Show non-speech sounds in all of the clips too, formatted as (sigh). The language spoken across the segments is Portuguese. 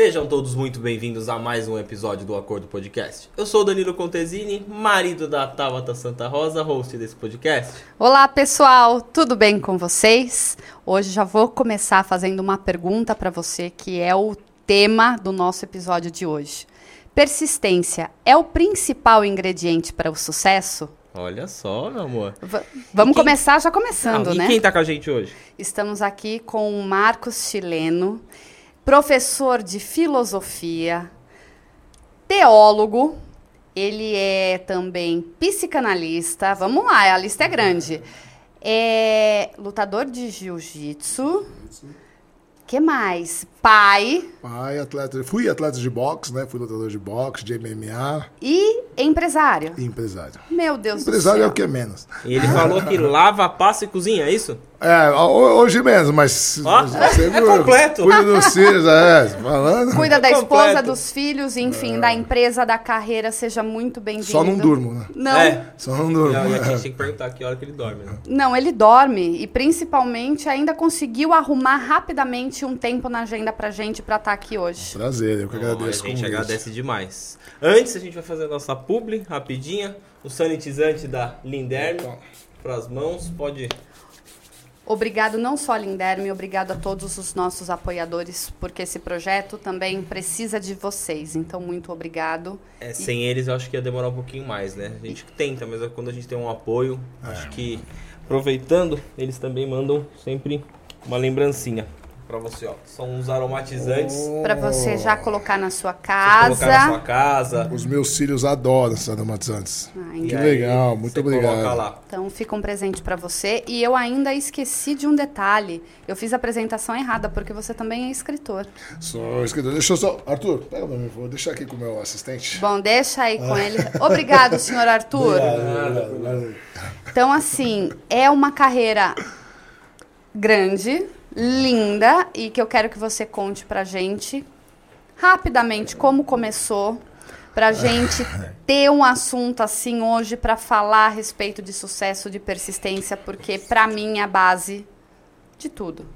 Sejam todos muito bem-vindos a mais um episódio do Acordo Podcast. Eu sou o Danilo Contesini, marido da Tabata Santa Rosa, host desse podcast. Olá, pessoal, tudo bem com vocês? Hoje já vou começar fazendo uma pergunta para você, que é o tema do nosso episódio de hoje. Persistência é o principal ingrediente para o sucesso? Olha só, meu amor. V vamos quem... começar já começando, ah, e né? E quem tá com a gente hoje? Estamos aqui com o Marcos Chileno professor de filosofia, teólogo, ele é também psicanalista. Vamos lá, a lista é grande. É lutador de jiu-jitsu. que mais? Pai. Pai, atleta. Fui atleta de boxe, né? Fui lutador de boxe, de MMA. E empresário. E empresário. Meu Deus empresário do céu. é o que é menos. E ele falou que lava, passa e cozinha, é isso? É, hoje mesmo, mas. Ah, é completo. Cuida dos filhos, é, falando. Cuida da esposa, dos filhos, enfim, é. da empresa, da carreira, seja muito bem-vindo. Só não durmo, né? Não. É. Só não durmo. Não, e a gente tem que perguntar que hora que ele dorme, né? Não, ele dorme e principalmente ainda conseguiu arrumar rapidamente um tempo na agenda pra gente pra estar aqui hoje. Prazer, eu que agradeço. A gente agradece demais. Antes, a gente vai fazer a nossa publi, rapidinha. O sanitizante da Linderme para as mãos, pode Obrigado não só a Linderme, obrigado a todos os nossos apoiadores, porque esse projeto também precisa de vocês. Então, muito obrigado. É, sem e... eles eu acho que ia demorar um pouquinho mais, né? A gente tenta, mas é quando a gente tem um apoio, é. acho que aproveitando, eles também mandam sempre uma lembrancinha para você, ó. São uns aromatizantes. Oh. Para você já colocar na sua casa. Você colocar na sua casa. Os meus filhos adoram esses aromatizantes. Ah, que legal, muito obrigado. Então fica um presente para você. E eu ainda esqueci de um detalhe. Eu fiz a apresentação errada, porque você também é escritor. Sou escritor. Deixa eu só. Arthur, pega pra mim, vou deixar aqui com o meu assistente. Bom, deixa aí com ele. Obrigado, senhor Arthur. Obrigado, obrigado. Então, assim, é uma carreira grande linda e que eu quero que você conte pra gente rapidamente como começou, pra (laughs) gente ter um assunto assim hoje para falar a respeito de sucesso, de persistência, porque para mim é a base de tudo.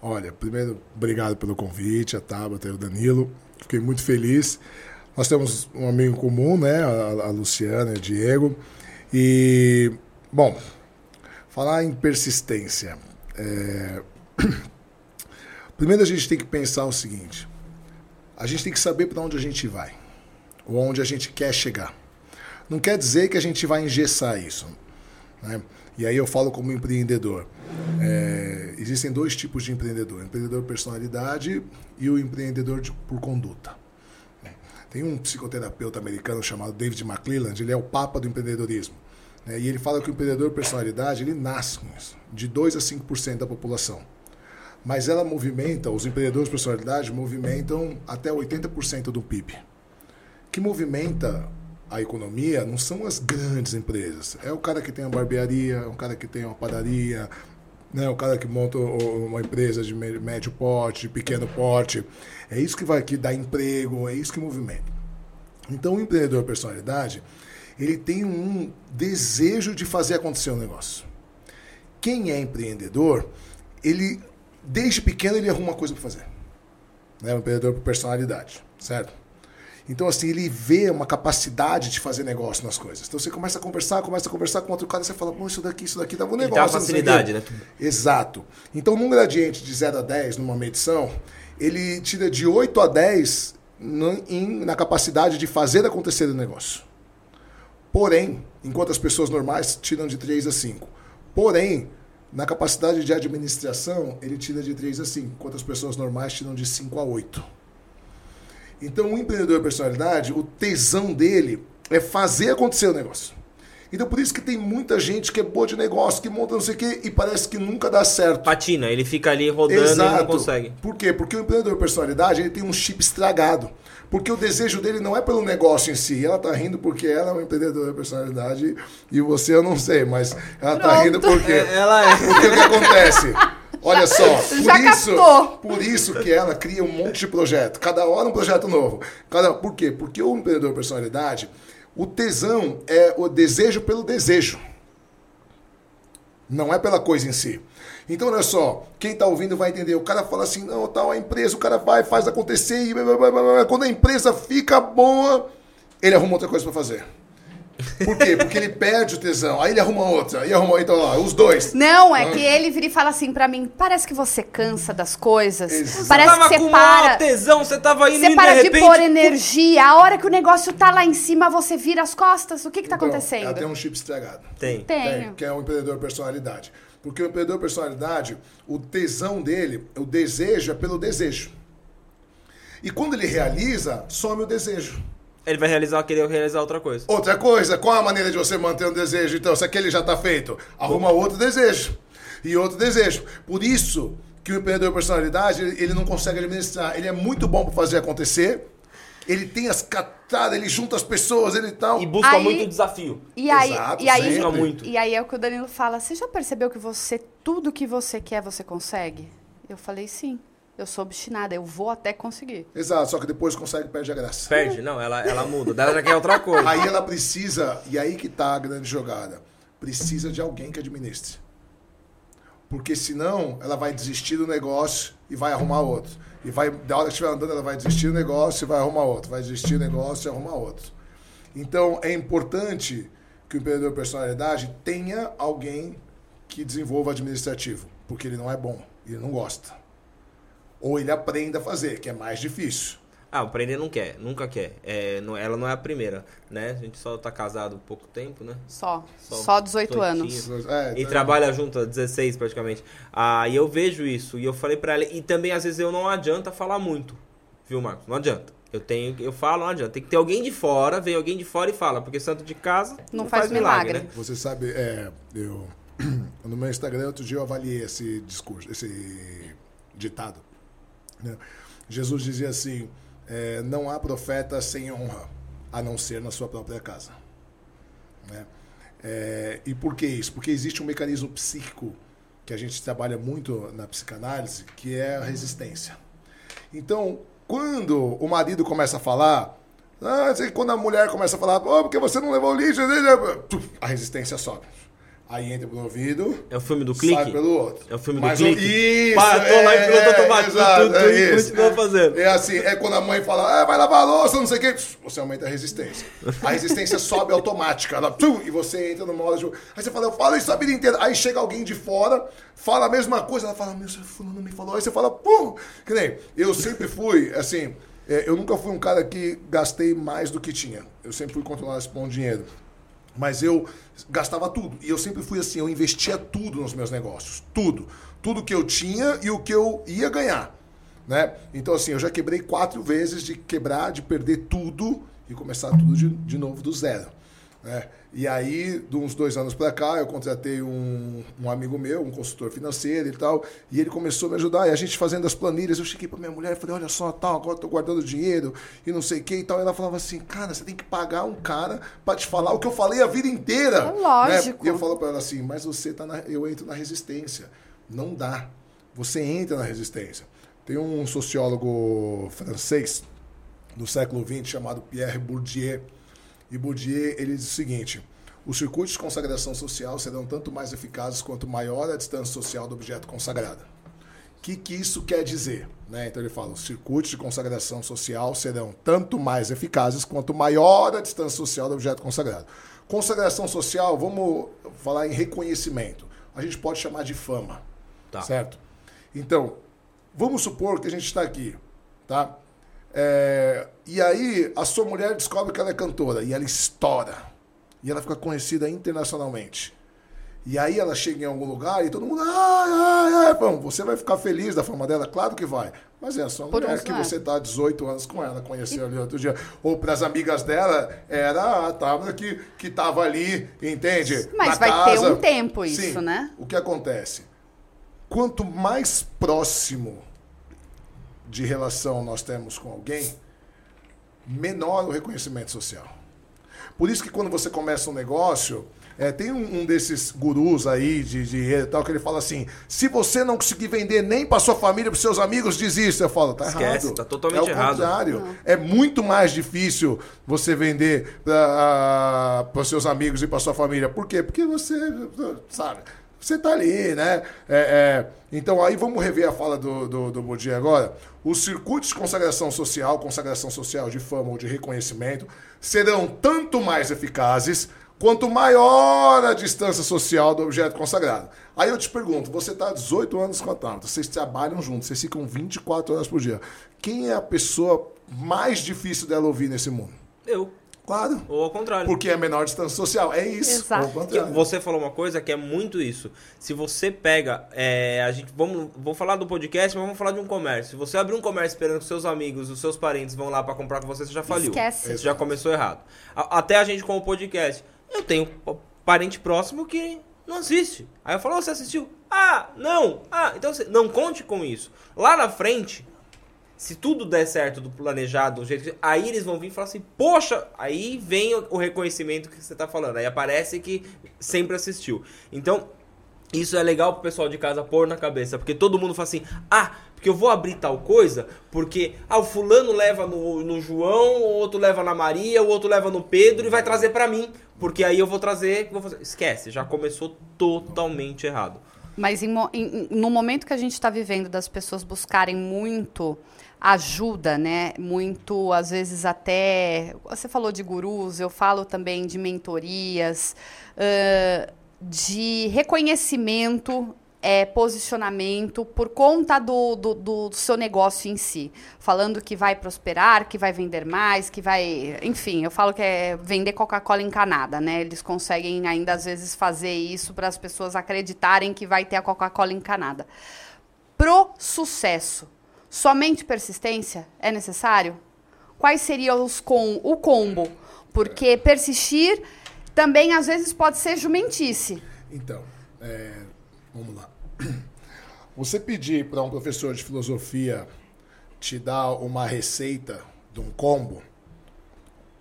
Olha, primeiro, obrigado pelo convite, a Tabata e o Danilo. Fiquei muito feliz. Nós temos um amigo comum, né? A, a Luciana e o Diego. E, bom, falar em persistência. É, (coughs) Primeiro a gente tem que pensar o seguinte: a gente tem que saber para onde a gente vai, ou onde a gente quer chegar. Não quer dizer que a gente vai engessar isso. Né? E aí eu falo como empreendedor. É, existem dois tipos de empreendedor: empreendedor personalidade e o empreendedor de, por conduta. Tem um psicoterapeuta americano chamado David McClelland, ele é o papa do empreendedorismo. Né? E ele fala que o empreendedor personalidade ele nasce com isso, de 2 a 5% da população mas ela movimenta, os empreendedores de personalidade movimentam até 80% do PIB. Que movimenta a economia não são as grandes empresas. É o cara que tem uma barbearia, é o cara que tem uma padaria, né? o cara que monta uma empresa de médio porte, de pequeno porte. É isso que vai que dá emprego, é isso que movimenta. Então o empreendedor personalidade, ele tem um desejo de fazer acontecer um negócio. Quem é empreendedor, ele desde pequeno ele arruma uma coisa para fazer. Né? Um empreendedor por personalidade, certo? Então, assim, ele vê uma capacidade de fazer negócio nas coisas. Então, você começa a conversar, começa a conversar com outro cara, e você fala, pô, isso daqui, isso daqui dá um negócio. Ele uma facilidade, né? Exato. Então, num gradiente de 0 a 10, numa medição, ele tira de 8 a 10 no, em, na capacidade de fazer acontecer o negócio. Porém, enquanto as pessoas normais tiram de 3 a 5. Porém, na capacidade de administração, ele tira de 3 a 5, enquanto as pessoas normais tiram de 5 a 8. Então, o empreendedor personalidade, o tesão dele é fazer acontecer o negócio. Então, por isso que tem muita gente que é boa de negócio, que monta não sei o quê e parece que nunca dá certo. Patina, ele fica ali rodando Exato. e não consegue. Por quê? Porque o empreendedor personalidade, ele tem um chip estragado. Porque o desejo dele não é pelo negócio em si. Ela tá rindo porque ela é uma empreendedora de personalidade e você eu não sei, mas ela Pronto. tá rindo porque. Ela é. Porque o que acontece? Olha só, por isso, por isso que ela cria um monte de projeto. Cada hora um projeto novo. Cada, por quê? Porque o empreendedor de personalidade, o tesão é o desejo pelo desejo. Não é pela coisa em si. Então, olha só, quem está ouvindo vai entender. O cara fala assim, não, tal, a empresa, o cara vai, faz acontecer, e quando a empresa fica boa, ele arruma outra coisa para fazer. Por quê? Porque ele perde o tesão. Aí ele arruma outra. Aí arruma então lá, os dois. Não, é que ele vira e fala assim pra mim: parece que você cansa das coisas. Exato. Parece tava que você com para. maior tesão, você tava indo Você para de de, repente... pôr energia. A hora que o negócio tá lá em cima, você vira as costas. O que que tá Então, acontecendo? Ela tem um chip estragado. Tem. Tenho. que é um empreendedor personalidade. Porque o empreendedor personalidade, o tesão dele, o desejo é pelo desejo. E quando ele realiza, some o desejo. Ele vai realizar, querer realizar outra coisa. Outra coisa, qual a maneira de você manter um desejo? Então, se aquele já está feito, arruma outro desejo. E outro desejo. Por isso que o empreendedor personalidade, ele não consegue administrar. Ele é muito bom para fazer acontecer. Ele tem as catadas, ele junta as pessoas, ele tal. E busca Aí- muito desafio. E aí, Exato, e aí, sempre. Muito. e aí é o que o Danilo fala. Você já percebeu que você tudo que você quer você consegue? Eu falei sim. Eu sou obstinada. Eu vou até conseguir. Exato, só que depois consegue perde a graça. Perde? Não, ela, ela muda. Ela já quer outra coisa. Aí ela precisa, e aí que tá a grande jogada, precisa de alguém que administre. Porque senão ela vai desistir do negócio e vai arrumar outro. E vai, da hora que estiver andando, ela vai desistir do negócio e vai arrumar outro. Vai desistir do negócio e arrumar outro. Então é importante que o empreendedor personalidade tenha alguém que desenvolva administrativo. Porque ele não é bom, ele não gosta. Ou ele aprenda a fazer, que é mais difícil. Ah, o prender não quer, nunca quer. É, não- ela não é a primeira, né? A gente só tá casado há pouco tempo, né? Só. Só Só, 18 anos. É, E então- trabalha junto há 16 praticamente. Ah, e eu vejo isso. E eu falei pra ela. E também, às vezes, eu não adianta falar muito. Viu, Marcos? Não adianta. Eu tenho, eu falo, não adianta. Tem que ter alguém de fora, vem alguém de fora e fala. Porque santo de casa Não faz milagre. né? Você sabe, é, eu (clears throat) no meu Instagram outro dia eu avaliei esse discurso, esse ditado. Né? Jesus dizia assim: é, não há profeta sem honra, a não ser na sua própria casa. né? É, e por que isso? Porque existe um mecanismo psíquico que a gente trabalha muito na psicanálise, que é a resistência. Então, quando o marido começa a falar, ah, quando a mulher começa a falar, oh, porque você não levou o lixo, a resistência sobe. Aí entra pelo ouvido, É o filme do sai clique? pelo outro. É o filme Mas do clique? Isso, Parou lá em piloto automático, exato, tu, tu, é e isso. continua fazendo. É assim, é quando a mãe fala, ah, vai lavar a louça, não sei o quê, você aumenta a resistência. A resistência sobe automática, ela, tum, e você entra numa hora de... Aí você fala, eu falo isso a vida inteira. Aí chega alguém de fora, fala a mesma coisa, ela fala, meu, seu fulano me falou. Aí você fala, pum, que nem, eu sempre fui, assim, é, eu nunca fui um cara que gastei mais do que tinha. Eu sempre fui controlado com dinheiro. Mas eu gastava tudo. E eu sempre fui assim, eu investia tudo nos meus negócios. Tudo. Tudo que eu tinha e o que eu ia ganhar. Né? Então, assim, eu já quebrei quatro vezes de quebrar, de perder tudo e começar tudo de, de novo do zero. Né? E aí, de uns dois anos para cá, eu contratei um, um amigo meu, um consultor financeiro e tal, e ele começou a me ajudar. E a gente fazendo as planilhas, eu cheguei para minha mulher e falei: Olha só, tal, agora eu tô guardando dinheiro e não sei o que e tal. E ela falava assim: Cara, você tem que pagar um cara para te falar o que eu falei a vida inteira. É lógico. Né? E eu falo para ela assim: Mas você tá na. Eu entro na resistência. Não dá. Você entra na resistência. Tem um sociólogo francês do século XX chamado Pierre Bourdieu. E Bourdieu ele diz o seguinte: os circuitos de consagração social serão tanto mais eficazes quanto maior a distância social do objeto consagrado. O que, que isso quer dizer? Né? Então ele fala: os circuitos de consagração social serão tanto mais eficazes quanto maior a distância social do objeto consagrado. Consagração social, vamos falar em reconhecimento. A gente pode chamar de fama. Tá. Certo? Então, vamos supor que a gente está aqui, tá? É, e aí a sua mulher descobre que ela é cantora e ela estoura. E ela fica conhecida internacionalmente. E aí ela chega em algum lugar e todo mundo. Ai, ai, ai. Bom, você vai ficar feliz da fama dela? Claro que vai. Mas é sua Por mulher que você está há 18 anos com ela, conheceu ali outro dia. Ou para as amigas dela, era a Tabra que, que tava ali, entende? Mas Na vai ter casa. um tempo isso, Sim. né? O que acontece? Quanto mais próximo de relação nós temos com alguém, menor o reconhecimento social. Por isso que quando você começa um negócio, é, tem um, um desses gurus aí de dinheiro e tal que ele fala assim: se você não conseguir vender nem para sua família, para seus amigos, desista. Eu falo, tá Esquece, errado. tá totalmente é o errado. contrário. É muito mais difícil você vender para seus amigos e para sua família. Por quê? Porque você, sabe, Você tá ali, né? É, é, então aí vamos rever a fala do, do, do agora. Os circuitos de consagração social, consagração social de fama ou de reconhecimento, serão tanto mais eficazes quanto maior a distância social do objeto consagrado. Aí eu te pergunto, você está há 18 anos com a Tâmara, vocês trabalham juntos, vocês ficam 24 horas por dia. Quem é a pessoa mais difícil dela ouvir nesse mundo? Eu. Claro. Ou ao contrário. Porque é menor distância social. É isso. Exato. Ou ao contrário. Você falou uma coisa que é muito isso. Se você pega, é, a gente vamos, vou falar do podcast, mas vamos falar de um comércio. Se você abrir um comércio esperando que seus amigos, os seus parentes vão lá para comprar com você, você já faliu. Esquece. Você já começou errado. A- até a gente com o podcast, eu tenho parente próximo que não assiste. Aí eu falo, "Oh, você assistiu? Ah, não. Ah, então você não conte com isso. Lá na frente, se tudo der certo do planejado, do jeito aí eles vão vir e falar assim, poxa, aí vem o, reconhecimento que você tá falando. Aí aparece que sempre assistiu. Então, isso é legal pro pessoal de casa pôr na cabeça, porque todo mundo fala assim, ah, porque eu vou abrir tal coisa, porque ah, o fulano leva no, no João, o outro leva na Maria, o outro leva no Pedro e vai trazer pra mim, porque aí eu vou trazer, vou fazer. Esquece, já começou totalmente errado. Mas em- em- no momento que a gente está vivendo das pessoas buscarem muito ajuda, né? Muito, às vezes até. Você falou de gurus, eu falo também de mentorias, ãh, de reconhecimento. É, posicionamento por conta do, do, do seu negócio em si. Falando que vai prosperar, que vai vender mais, que vai. Enfim, eu falo que é vender Coca-Cola encanada, né? Eles conseguem ainda às vezes fazer isso para as pessoas acreditarem que vai ter a Coca-Cola encanada. Pro sucesso, somente persistência é necessário? Quais seriam os com o combo? Porque persistir também às vezes pode ser jumentice. Então, é, vamos lá. Você pedir para um professor de filosofia te dar uma receita de um combo,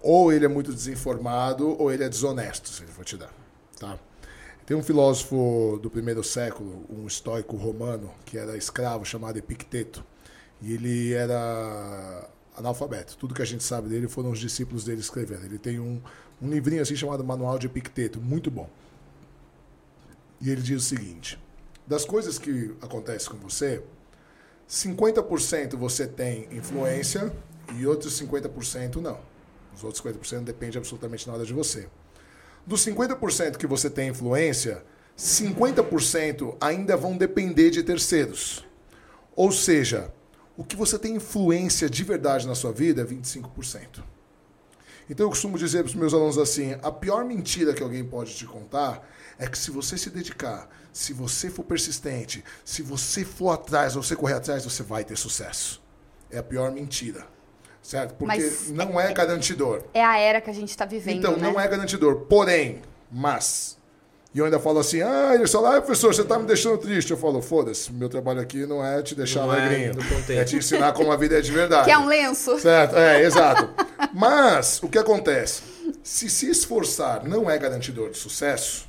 ou ele é muito desinformado ou ele é desonesto, se ele for te dar. Tá? Tem um filósofo do primeiro século, um estoico romano, que era escravo, chamado Epicteto. E ele era analfabeto. Tudo que a gente sabe dele foram os discípulos dele escrevendo. Ele tem um, um livrinho assim chamado Manual de Epicteto, muito bom. E ele diz o seguinte: das coisas que acontecem com você, 50% você tem influência e outros 50% não. Os outros 50% depende absolutamente nada de você. Dos 50% que você tem influência, 50% ainda vão depender de terceiros. Ou seja, o que você tem influência de verdade na sua vida é 25%. Então eu costumo dizer para os meus alunos assim: a pior mentira que alguém pode te contar é que se você se dedicar, se você for persistente, se você for atrás, você correr atrás, você vai ter sucesso. É a pior mentira. Certo? Porque Mas não é garantidor. É a era que a gente está vivendo, Então, né? não é garantidor. Porém, mas. E eu ainda falo assim: ah, ele fala, ah, professor, você tá me deixando triste. Eu falo, foda-se, meu trabalho aqui não é te deixar Não é alegrinho. contente. É te ensinar como a vida é de verdade. Que é um lenço. Certo, é, exato. Mas, o que acontece? Se se esforçar não é garantidor de sucesso,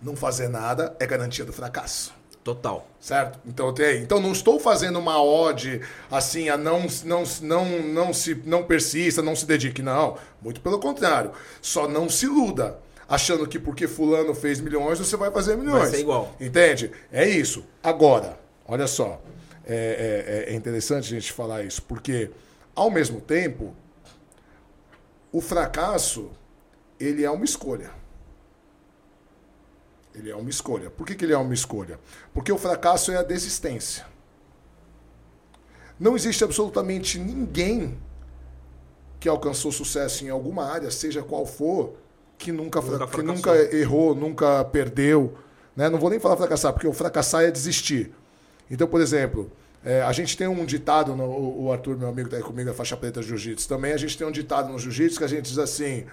não fazer nada é garantia do fracasso. Total. Certo? Então, tem, então não estou fazendo uma ode assim a não, não, não, não, se, não persista, não se dedique. Não. Muito pelo contrário. Só não se iluda. Achando que porque fulano fez milhões, você vai fazer milhões. Vai ser igual. Entende? É isso. Agora, olha só. É, é- é interessante a gente falar isso, porque, ao mesmo tempo, o fracasso, ele é uma escolha. Ele é uma escolha. Por que, que ele é uma escolha? Porque o fracasso é a desistência. Não existe absolutamente ninguém que alcançou sucesso em alguma área, seja qual for, que nunca, Nunca que nunca errou, nunca perdeu. Né? Não vou nem falar fracassar, porque o fracassar é desistir. Então, por exemplo, é, a gente tem um ditado, no, o Arthur, meu amigo, está aí comigo, é faixa preta jiu-jitsu também. A gente tem um ditado no jiu-jitsu que a gente diz assim: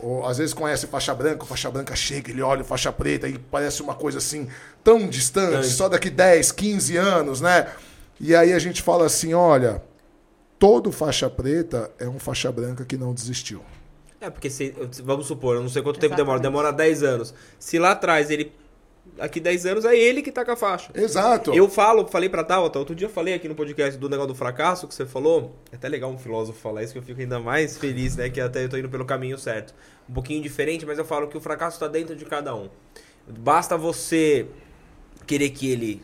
ou, às vezes conhece faixa branca, o faixa branca chega, ele olha o faixa preta e parece uma coisa assim tão distante, Distante. só daqui 10, 15 anos, né? E aí a gente fala assim: olha, todo faixa preta é um faixa branca que não desistiu. É, porque se, vamos supor, eu não sei quanto tempo demora, Exatamente. demora 10 anos. Se lá atrás ele. Daqui 10 anos é ele que tá com a faixa. Exato. Eu falo, falei pra Tabata, outro dia eu falei aqui no podcast do negócio do fracasso que você falou. É até legal um filósofo falar isso que eu fico ainda mais feliz, né? Que até eu tô indo pelo caminho certo. Um pouquinho diferente, mas eu falo que o fracasso tá dentro de cada um. Basta você querer que ele,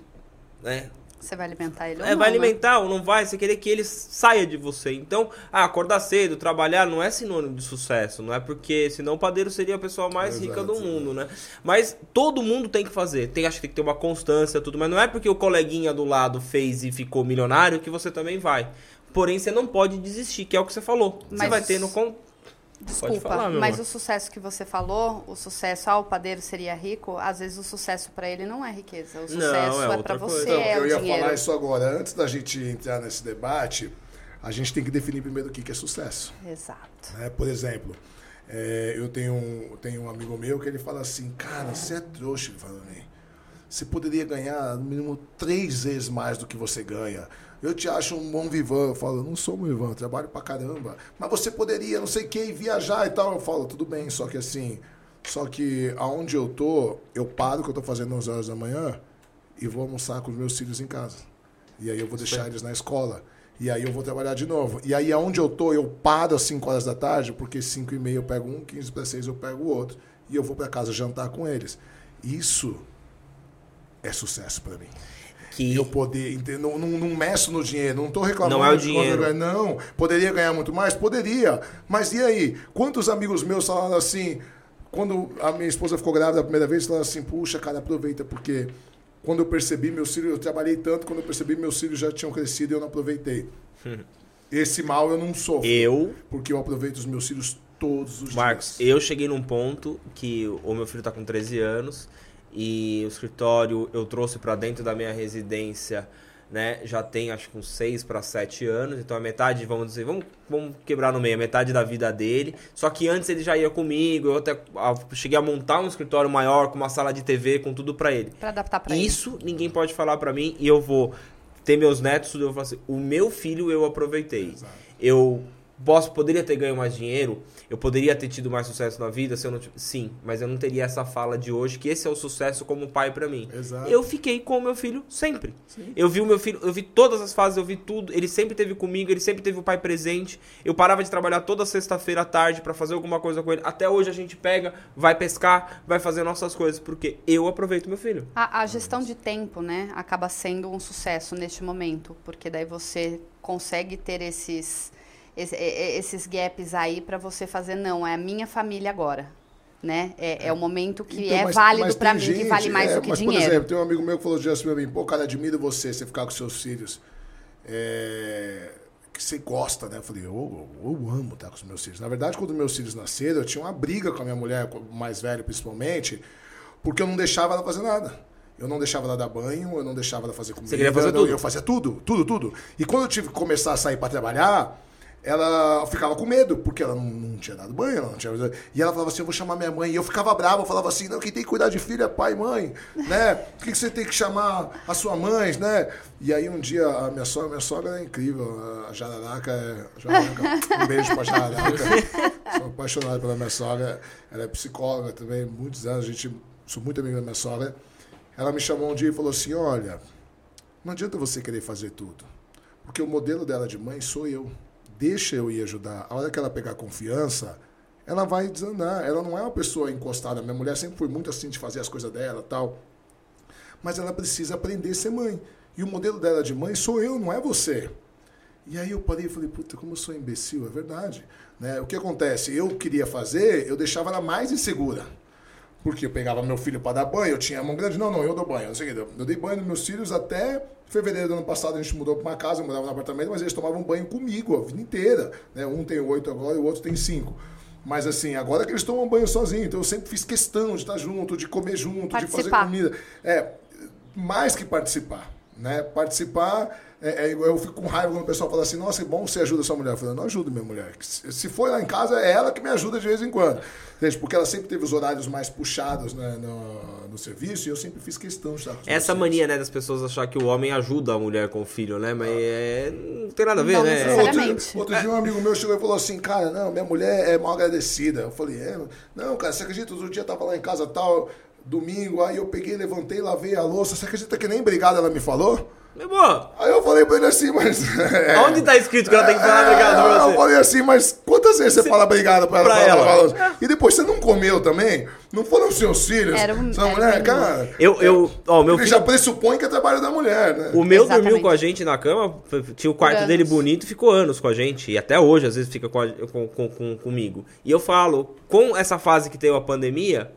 né, Você vai alimentar ele ou é, não, vai né? alimentar ou não vai, você querer que ele saia de você. Então, ah, acordar cedo, trabalhar não é sinônimo de sucesso, não é porque senão o padeiro seria a pessoa mais Exato. rica do mundo, né? Mas todo mundo tem que fazer, tem, acho que tem que ter uma constância, tudo, mas não é porque o coleguinha do lado fez e ficou milionário que você também vai. Porém, você não pode desistir, que é o que você falou. Você Mas- vai ter no. Desculpa, falar, mas amor. o sucesso que você falou, o sucesso, ah, o padeiro seria rico, às vezes o sucesso pra ele não é riqueza. O sucesso é é, pra coisa. você, Então, é eu o ia dinheiro. falar isso agora. Antes da gente entrar nesse debate, a gente tem que definir primeiro o que que é sucesso. Exato. né? Por exemplo, é, eu tenho um, tenho um amigo meu que ele fala assim, cara, você é trouxa, ele fala pra mim. Você poderia ganhar no mínimo três vezes mais do que você ganha. Eu te acho um bom vivan. Eu falo, eu não sou um vivan, trabalho pra caramba. Mas você poderia, não sei o que, viajar e tal. Eu falo, tudo bem, só que assim, só que aonde eu tô, eu paro que eu tô fazendo 11 horas da manhã e vou almoçar com os meus filhos em casa. E aí eu vou deixar eles na escola. E aí eu vou trabalhar de novo. E aí aonde eu tô, eu paro às 5 horas da tarde, porque 5 e meia eu pego um, 15 para 6 eu pego o outro. E eu vou para casa jantar com eles. Isso é sucesso para mim. Que Eu poder, não, não, não meço no dinheiro, não estou reclamando. Não é o dinheiro. ganho, Não, poderia ganhar muito mais? Poderia. Mas e aí? Quantos amigos meus falaram assim, quando a minha esposa ficou grávida a primeira vez, falaram assim, puxa, cara, aproveita, porque quando eu percebi meus filhos, eu trabalhei tanto, quando eu percebi meus filhos já tinham crescido e eu não aproveitei. Esse mal eu não sofro, eu porque eu aproveito os meus filhos todos os Marcos, dias. eu cheguei num ponto que o meu filho tá com 13 anos e o escritório eu trouxe pra dentro da minha residência, né? Já tem acho que uns 6 para 7 anos, então a metade, vamos dizer, vamos, vamos quebrar no meio, a metade da vida dele. Só que antes ele já ia comigo, eu até cheguei a montar um escritório maior com uma sala de TV, com tudo pra ele. Pra adaptar pra ele. Isso ninguém pode falar pra mim e eu vou ter meus netos, eu vou falar assim, o meu filho eu aproveitei. Eu posso poderia ter ganho mais dinheiro, eu poderia ter tido mais sucesso na vida se eu não sim, mas eu não teria essa fala de hoje que esse é o sucesso como pai pra mim. Exato. Eu fiquei com o meu filho sempre. Eu vi o meu filho, eu vi todas as fases, eu vi tudo, ele sempre teve comigo, ele sempre teve o pai presente. Eu parava de trabalhar toda sexta-feira à tarde pra fazer alguma coisa com ele. Até hoje a gente pega, vai pescar, vai fazer nossas coisas porque eu aproveito meu filho. A, a gestão de tempo, né, acaba sendo um sucesso neste momento, porque daí você consegue ter esses esse- esses gaps aí pra você fazer não, é a minha família agora, né? É, é o momento que Então, é mas- válido tem mim, que gente- vale mais é, do que mas, dinheiro. Por exemplo, tem um amigo meu que falou assim pra mim, pô, cara, admiro você, você ficar com seus filhos. é, que você gosta, né? Eu falei, eu, eu amo estar com os meus filhos. Na verdade, quando meus filhos nasceram, eu tinha uma briga com a minha mulher, mais velho principalmente, porque eu não deixava ela fazer nada. Eu não deixava ela dar banho, eu não deixava ela fazer comida. Você queria fazer eu tudo? Eu fazia tudo, tudo, tudo. E quando eu tive que começar a sair para trabalhar, ela ficava com medo, porque ela não, não tinha dado banho, ela não tinha. E ela falava assim: eu vou chamar minha mãe. E eu ficava bravo, eu falava assim: não, quem tem que cuidar de filho é pai e mãe, né? Por que que você tem que chamar a sua mãe, né? E aí um dia a minha sogra, minha sogra é incrível, a Jararaca é. Jararaca, um beijo pra Jararaca. (laughs) Sou apaixonado pela minha sogra. Ela é psicóloga também, muitos anos, a gente. Sou muito amigo da minha sogra. Ela me chamou um dia e falou assim: olha, não adianta você querer fazer tudo. Porque o modelo dela de mãe sou eu. Deixa eu ir ajudar. A hora que ela pegar confiança, ela vai desandar. Ela não é uma pessoa encostada. Minha mulher sempre foi muito assim de fazer as coisas dela tal. Mas ela precisa aprender a ser mãe. E o modelo dela de mãe sou eu, não é você. E aí eu parei e falei, puta, como eu sou imbecil, é verdade. Né? O que acontece? Eu queria fazer, eu deixava ela mais insegura. Porque eu pegava meu filho para dar banho, eu tinha a mão grande, não, não, eu dou banho. Não sei o que, eu dei banho nos meus filhos até fevereiro do ano passado, a gente mudou para uma casa, eu morava no apartamento, mas eles tomavam banho comigo a vida inteira. Né? Um tem oito agora e o outro tem cinco. Mas assim, agora que eles tomam banho sozinhos, então eu sempre fiz questão de estar junto, de comer junto, de fazer Participar. comida. É, mais que participar. Né? Participar, é, é, eu fico com raiva quando o pessoal fala assim, nossa, é bom você ajuda sua mulher. Eu falo, não ajudo minha mulher. Se for lá em casa, é ela que me ajuda de vez em quando. Entende? Porque ela sempre teve os horários mais puxados né, no, no serviço e eu sempre fiz questão de estar com Essa mania, né, das pessoas achar que o homem ajuda a mulher com o filho, né? Mas é... não tem nada a ver, Não né? Outro, outro dia um amigo meu chegou e falou assim, cara, não, minha mulher é mal agradecida. Eu falei, é, não, cara, você acredita? Outro dia eu tava lá em casa tal, domingo, aí eu peguei, levantei, lavei a louça. Você acredita que nem obrigado ela me falou? Meu bom, Aí eu falei pra ele assim, mas. é, onde tá escrito que ela tem que falar obrigado É, pra Eu você? falei assim, mas quantas vezes você, fala obrigado pra ela? pra Fala- ela. fala- E depois você não comeu também? Não foram os seus filhos? Era um- Sua era mulher, um- cara. Eu, eu, ó, meu ele filho, já pressupõe que é trabalho da mulher, né? o meu Exatamente. dormiu com a gente na cama, tinha o quarto Por dele anos. bonito e ficou anos com a gente. E até hoje, às vezes, fica com, a- com- com- com- comigo. E eu falo, com essa fase que teve a pandemia,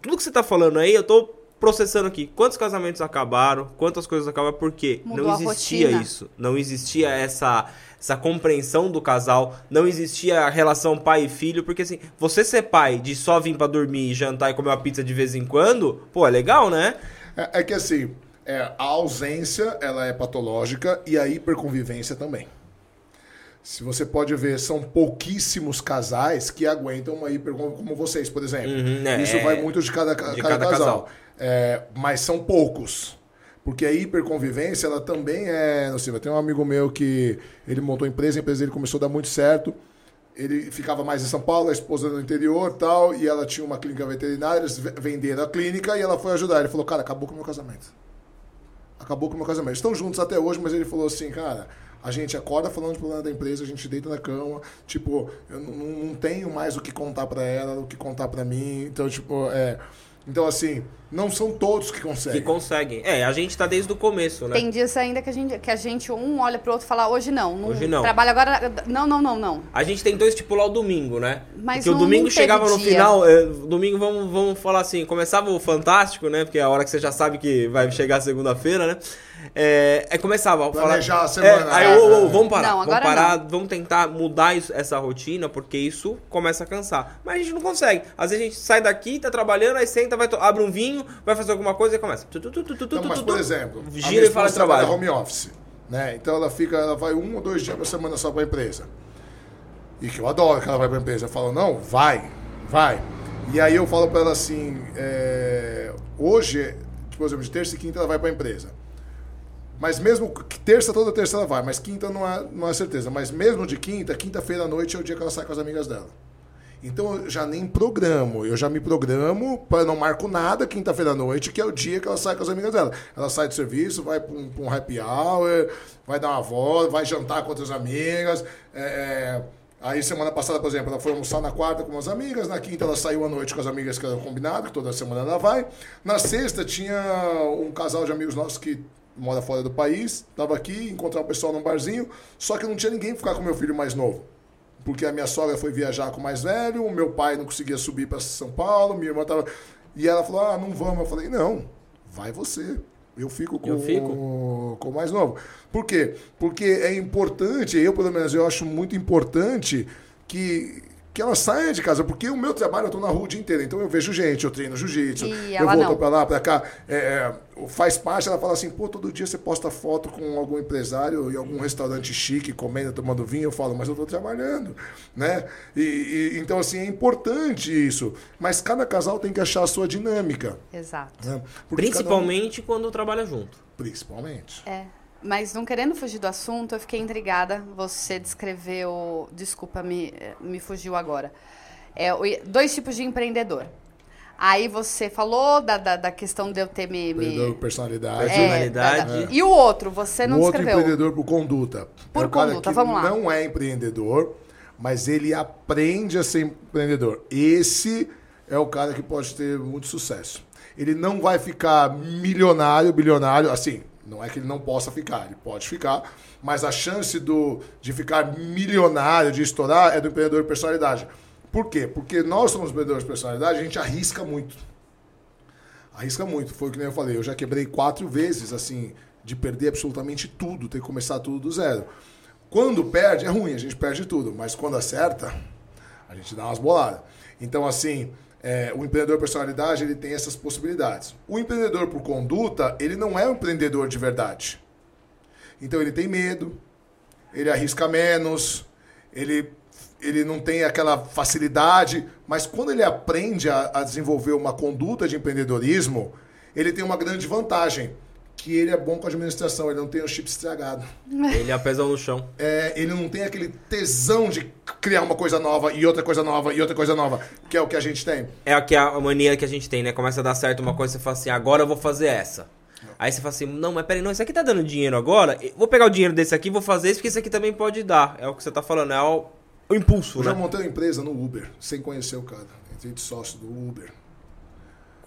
tudo que você tá falando aí, eu tô processando aqui. Quantos casamentos acabaram? Quantas coisas acabaram? Porque Mudou não existia isso. Não existia essa, essa compreensão do casal. Não existia a relação pai e filho. Porque assim, você ser pai de só vir pra dormir, jantar e comer uma pizza de vez em quando, pô, é legal, né? É, é que assim, é, a ausência ela é patológica e a hiperconvivência também. Se você pode ver, são pouquíssimos casais que aguentam uma hiperconvivência, como vocês, por exemplo. Uhum, é, Isso vai muito de cada, ca- De cada cada casal. casal. É, mas são poucos. Porque a hiperconvivência, ela também é nociva. Tem um amigo meu que ele montou empresa, a empresa dele começou a dar muito certo. Ele ficava mais em São Paulo, a esposa no interior tal, e ela tinha uma clínica veterinária, eles ve- venderam a clínica e ela foi ajudar. Ele falou, cara, acabou com o meu casamento. Acabou com o meu casamento. Estão juntos até hoje, mas ele falou assim, cara, a gente acorda falando de problema da empresa, a gente deita na cama, tipo, eu não, não- não tenho mais o que contar pra ela, o que contar pra mim. Então, tipo, é. Então, assim, não são todos que Que conseguem. conseguem. É, a gente tá desde o começo, né? Tem dias ainda que a gente, que a gente um olha pro outro e fala, hoje não. Hoje não. Trabalho agora. Não, não, não, não. A gente tentou estipular o domingo, né? Mas Porque o não- domingo não teve chegava no dia. final, é, domingo vamos, vamos falar assim, começava o Fantástico, né? Porque é a hora que você já sabe que vai chegar segunda-feira, né? É, é começava a falar. Planejar a semana, É, aí, ô, ô, vamos parar, Não, vamos agora parar, vamos tentar mudar isso- essa rotina, porque isso começa a cansar. Mas a gente não consegue. Às vezes a gente sai daqui, tá trabalhando, aí senta, vai to- abre um vinho, vai fazer alguma coisa e começa. Tu, tu, tu, tu, tu, tu, Não, mas, tu, por exemplo, a minha gira e fala de trabalho. home office, né? Então ela fica, ela vai um ou dois dias por semana só pra empresa. E que eu adoro que ela vai pra empresa. Eu falo, não, vai, vai. E aí eu falo pra ela assim, é, hoje, tipo, por exemplo, de terça e quinta ela vai pra empresa. Mas mesmo terça, toda terça ela vai, mas quinta não é, não é certeza. Mas mesmo de quinta, quinta-feira à noite é o dia que ela sai com as amigas dela. Então eu já nem programo, eu já me programo, para não marco nada quinta-feira à noite, que é o dia que ela sai com as amigas dela. Ela sai do serviço, vai para um, um happy hour, vai dar uma volta, vai jantar com outras amigas. é, é, aí semana passada, por exemplo, ela foi almoçar na quarta com umas amigas, na quinta ela saiu à noite com as amigas que era combinado, que toda semana ela vai. Na sexta tinha um casal de amigos nossos que mora fora do país, estava aqui, encontrar o pessoal num barzinho, só que não tinha ninguém pra ficar com meu filho mais novo porque a minha sogra foi viajar com o mais velho, o meu pai não conseguia subir para São Paulo, minha irmã tava. E ela falou: ah, não vamos. Eu falei: não, vai você. Eu fico com, Eu fico. com o mais novo. Por quê? Porque é importante, eu pelo menos eu acho muito importante que, que ela saia de casa, porque o meu trabalho eu tô na rua o dia inteiro, então eu vejo gente, eu treino jiu-jitsu, eu volto não. pra lá, pra cá. É, é, faz parte, ela fala assim, pô, todo dia você posta foto com algum empresário em algum restaurante chique, comendo, tomando vinho, eu falo, mas eu tô trabalhando, né? E, e- então, assim, é importante isso. Mas cada casal tem que achar a sua dinâmica. Exato. né? Principalmente quando trabalha junto. um- principalmente. É. Mas não querendo fugir do assunto, eu fiquei intrigada. Você descreveu. Desculpa, me, me fugiu agora. É, dois tipos de empreendedor. Aí você falou da, da, da questão de eu ter me. me- Empreendedor, personalidade. é, personalidade. da- da- E o outro, você não o outro descreveu. empreendedor por conduta. Por é o cara conduta, que vamos lá. não é empreendedor, mas ele aprende a ser empreendedor. Esse é o cara que pode ter muito sucesso. Ele não vai ficar milionário, bilionário, assim, não é que ele não possa ficar, ele pode ficar, mas a chance do, de ficar milionário, de estourar, é do empreendedor de personalidade. Por quê? Porque nós somos empreendedores de personalidade, a gente arrisca muito. Arrisca muito. Foi o que eu falei. Eu já quebrei quatro vezes, assim, de perder absolutamente tudo, ter que começar tudo do zero. Quando perde, é ruim, a gente perde tudo. Mas quando acerta, a gente dá umas boladas. Então, assim, é, o empreendedor personalidade, ele tem essas possibilidades. O empreendedor por conduta, ele não é um empreendedor de verdade. Então, ele tem medo, ele arrisca menos, ele, ele não tem aquela facilidade, mas quando ele aprende a, a desenvolver uma conduta de empreendedorismo, ele tem uma grande vantagem, que ele é bom com administração, ele não tem o chip estragado. (laughs) Ele é pesão no chão. É, ele não tem aquele tesão de criar uma coisa nova e outra coisa nova e outra coisa nova, que é o que a gente tem. É aqui a mania que a gente tem, né? Começa a dar certo uma coisa e você fala assim, agora eu vou fazer essa. Aí você fala assim, não, mas peraí, não, isso aqui tá dando dinheiro agora, vou pegar o dinheiro desse aqui, vou fazer isso, porque isso aqui também pode dar. É o que você tá falando, é o, o impulso, Eu né? já montei uma empresa no Uber, sem conhecer o cara. Entrei de sócio do Uber.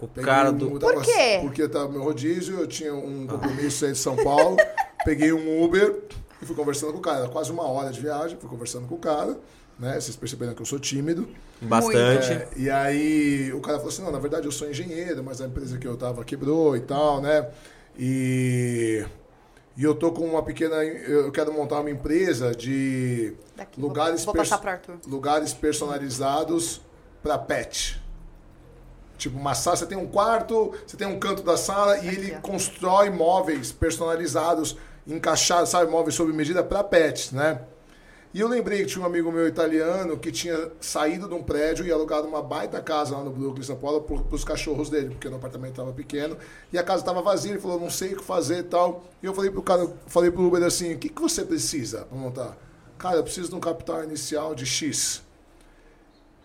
O Peguei cara um- do... Por quê? Porque eu tava no meu rodízio, eu tinha um compromisso aí de São Paulo, (laughs) peguei um Uber e fui conversando com o cara. Era quase uma hora de viagem, fui conversando com o cara, né? Vocês perceberam que eu sou tímido. Bastante. É, e aí o cara falou assim, não, na verdade eu sou engenheiro, mas a empresa que eu tava quebrou e tal, né? E, e eu tô com uma pequena. Eu quero montar uma empresa de Daqui, vou- lugares, vou pers- pro Arthur. lugares personalizados para pet. Tipo, uma sala, você tem um quarto, você tem um canto da sala e ele ó. constrói móveis personalizados, encaixados, sabe, móveis sob medida para pets, né? E eu lembrei que tinha um amigo meu italiano que tinha saído de um prédio e alugado uma baita casa lá no Brooklyn, São Paulo, para os cachorros dele, porque o apartamento estava pequeno e a casa estava vazia. Ele falou, não sei o que fazer e tal. E eu falei pro cara, falei pro Uber assim: o que, que você precisa para montar? Cara, eu preciso de um capital inicial de X.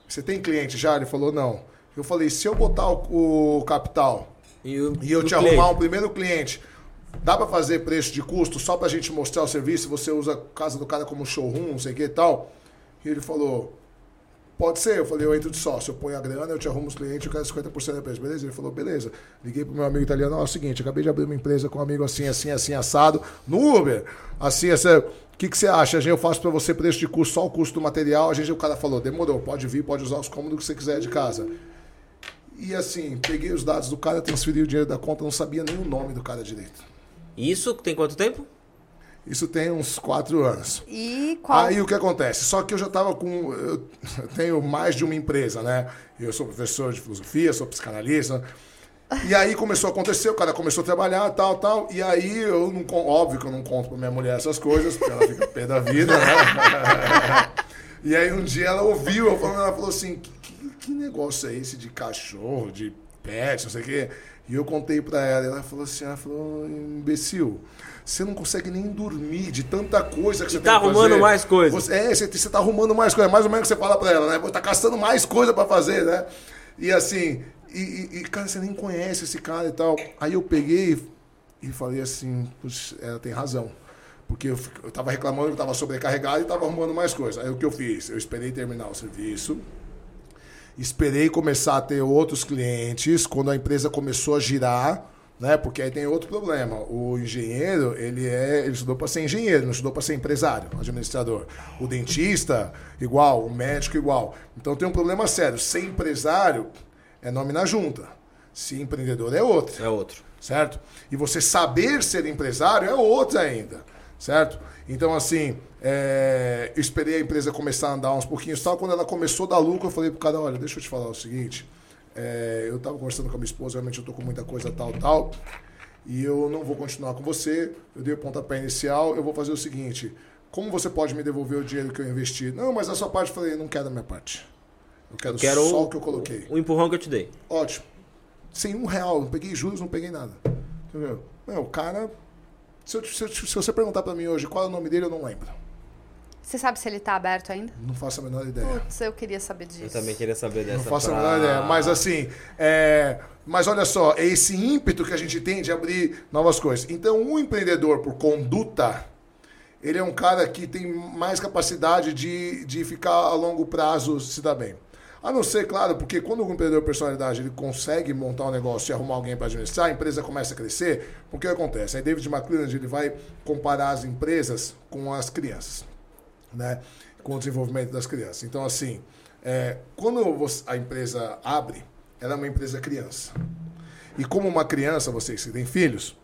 Você tem cliente já? Ele falou, não. Eu falei, se eu botar o, o capital E, o, e eu te cliente. arrumar um primeiro cliente, dá pra fazer preço de custo só pra gente mostrar o serviço? Você usa a casa do cara como showroom, não sei o que e tal? E ele falou, pode ser. Eu falei, eu entro de sócio, eu ponho a grana, eu te arrumo os clientes, eu quero 50% da preço. Beleza? Ele falou, beleza. Liguei pro meu amigo italiano, ó, é o seguinte, acabei de abrir uma empresa com um amigo assim, assim, assim, assado, no Uber. Assim, assim, o que, que você acha? Eu faço pra você preço de custo, só o custo do material. A gente, o cara falou, demorou, pode vir, pode usar os cômodos que você quiser de casa. E assim, peguei os dados do cara, transferi o dinheiro da conta, não sabia nem o nome do cara direito. Isso tem quanto tempo? Isso tem uns quatro anos. E qual? Aí o que acontece? Só que eu já estava com. Eu (laughs) tenho mais de uma empresa, né? Eu sou professor de filosofia, sou psicanalista. E aí começou a acontecer, o cara começou a trabalhar, tal, tal. E aí eu não. Óbvio que eu não conto pra minha mulher essas coisas, porque ela fica pé da vida, né? (laughs) E aí um dia ela ouviu, eu falando, ela falou assim: que, que- que negócio é esse de cachorro, de pet, não sei o quê? E eu contei pra ela, e ela falou assim, ela falou, imbecil, você não consegue nem dormir de tanta coisa que você tá arrumando mais coisa. Você- é, você, você tá arrumando mais coisa, mais ou menos o que você fala pra ela, né? Tá gastando mais coisa pra fazer, né? E assim, e, e- e, cara, você nem conhece esse cara e tal. Aí eu peguei e falei assim, "Puxa, ela tem razão. Porque eu, eu tava reclamando que tava sobrecarregado e tava arrumando mais coisa. Aí o que eu fiz? Eu esperei terminar o serviço, esperei começar a ter outros clientes, quando a empresa começou a girar, né? Porque aí tem outro problema. O engenheiro, ele é, ele estudou para ser engenheiro, não estudou para ser empresário, administrador. O dentista, igual, o médico igual. Então tem um problema sério. Ser empresário é nome na junta. Se empreendedor é outro É outro. certo? E você saber ser empresário é outra ainda, certo? Então, assim, é, eu esperei a empresa começar a andar uns pouquinhos e tal. Quando ela começou a dar lucro, eu falei pro cara, olha, deixa eu te falar o seguinte. é, eu tava conversando com a minha esposa, realmente eu tô com muita coisa tal, tal. E eu não vou continuar com você. Eu dei o pontapé inicial. Eu vou fazer o seguinte. Como você pode me devolver o dinheiro que eu investi? Não, mas a sua parte, eu falei, não quero a minha parte. Eu quero, Quero só o que eu coloquei. O empurrão que eu te dei. Ótimo. Sem um real, não peguei juros, não peguei nada. Entendeu? Meu, o cara. Se, eu- se eu- se você perguntar pra mim hoje qual é o nome dele, eu não lembro. Você sabe se ele tá aberto ainda? Não faço a menor ideia. Putz, eu queria saber disso. Eu também queria saber dessa. Não faço a pra- menor ideia. Mas assim, é, mas olha só, é esse ímpeto que a gente tem de abrir novas coisas. Então, um empreendedor por conduta, ele é um cara que tem mais capacidade de, de ficar a longo prazo se dar bem. A não ser, claro, porque quando o empreendedor personalidade ele consegue montar um negócio e arrumar alguém para administrar, a empresa começa a crescer, o que acontece? Aí David McClelland ele vai comparar as empresas com as crianças né, com o desenvolvimento das crianças. Então, assim, é, quando a empresa abre, ela é uma empresa criança. E como uma criança, vocês que têm filhos,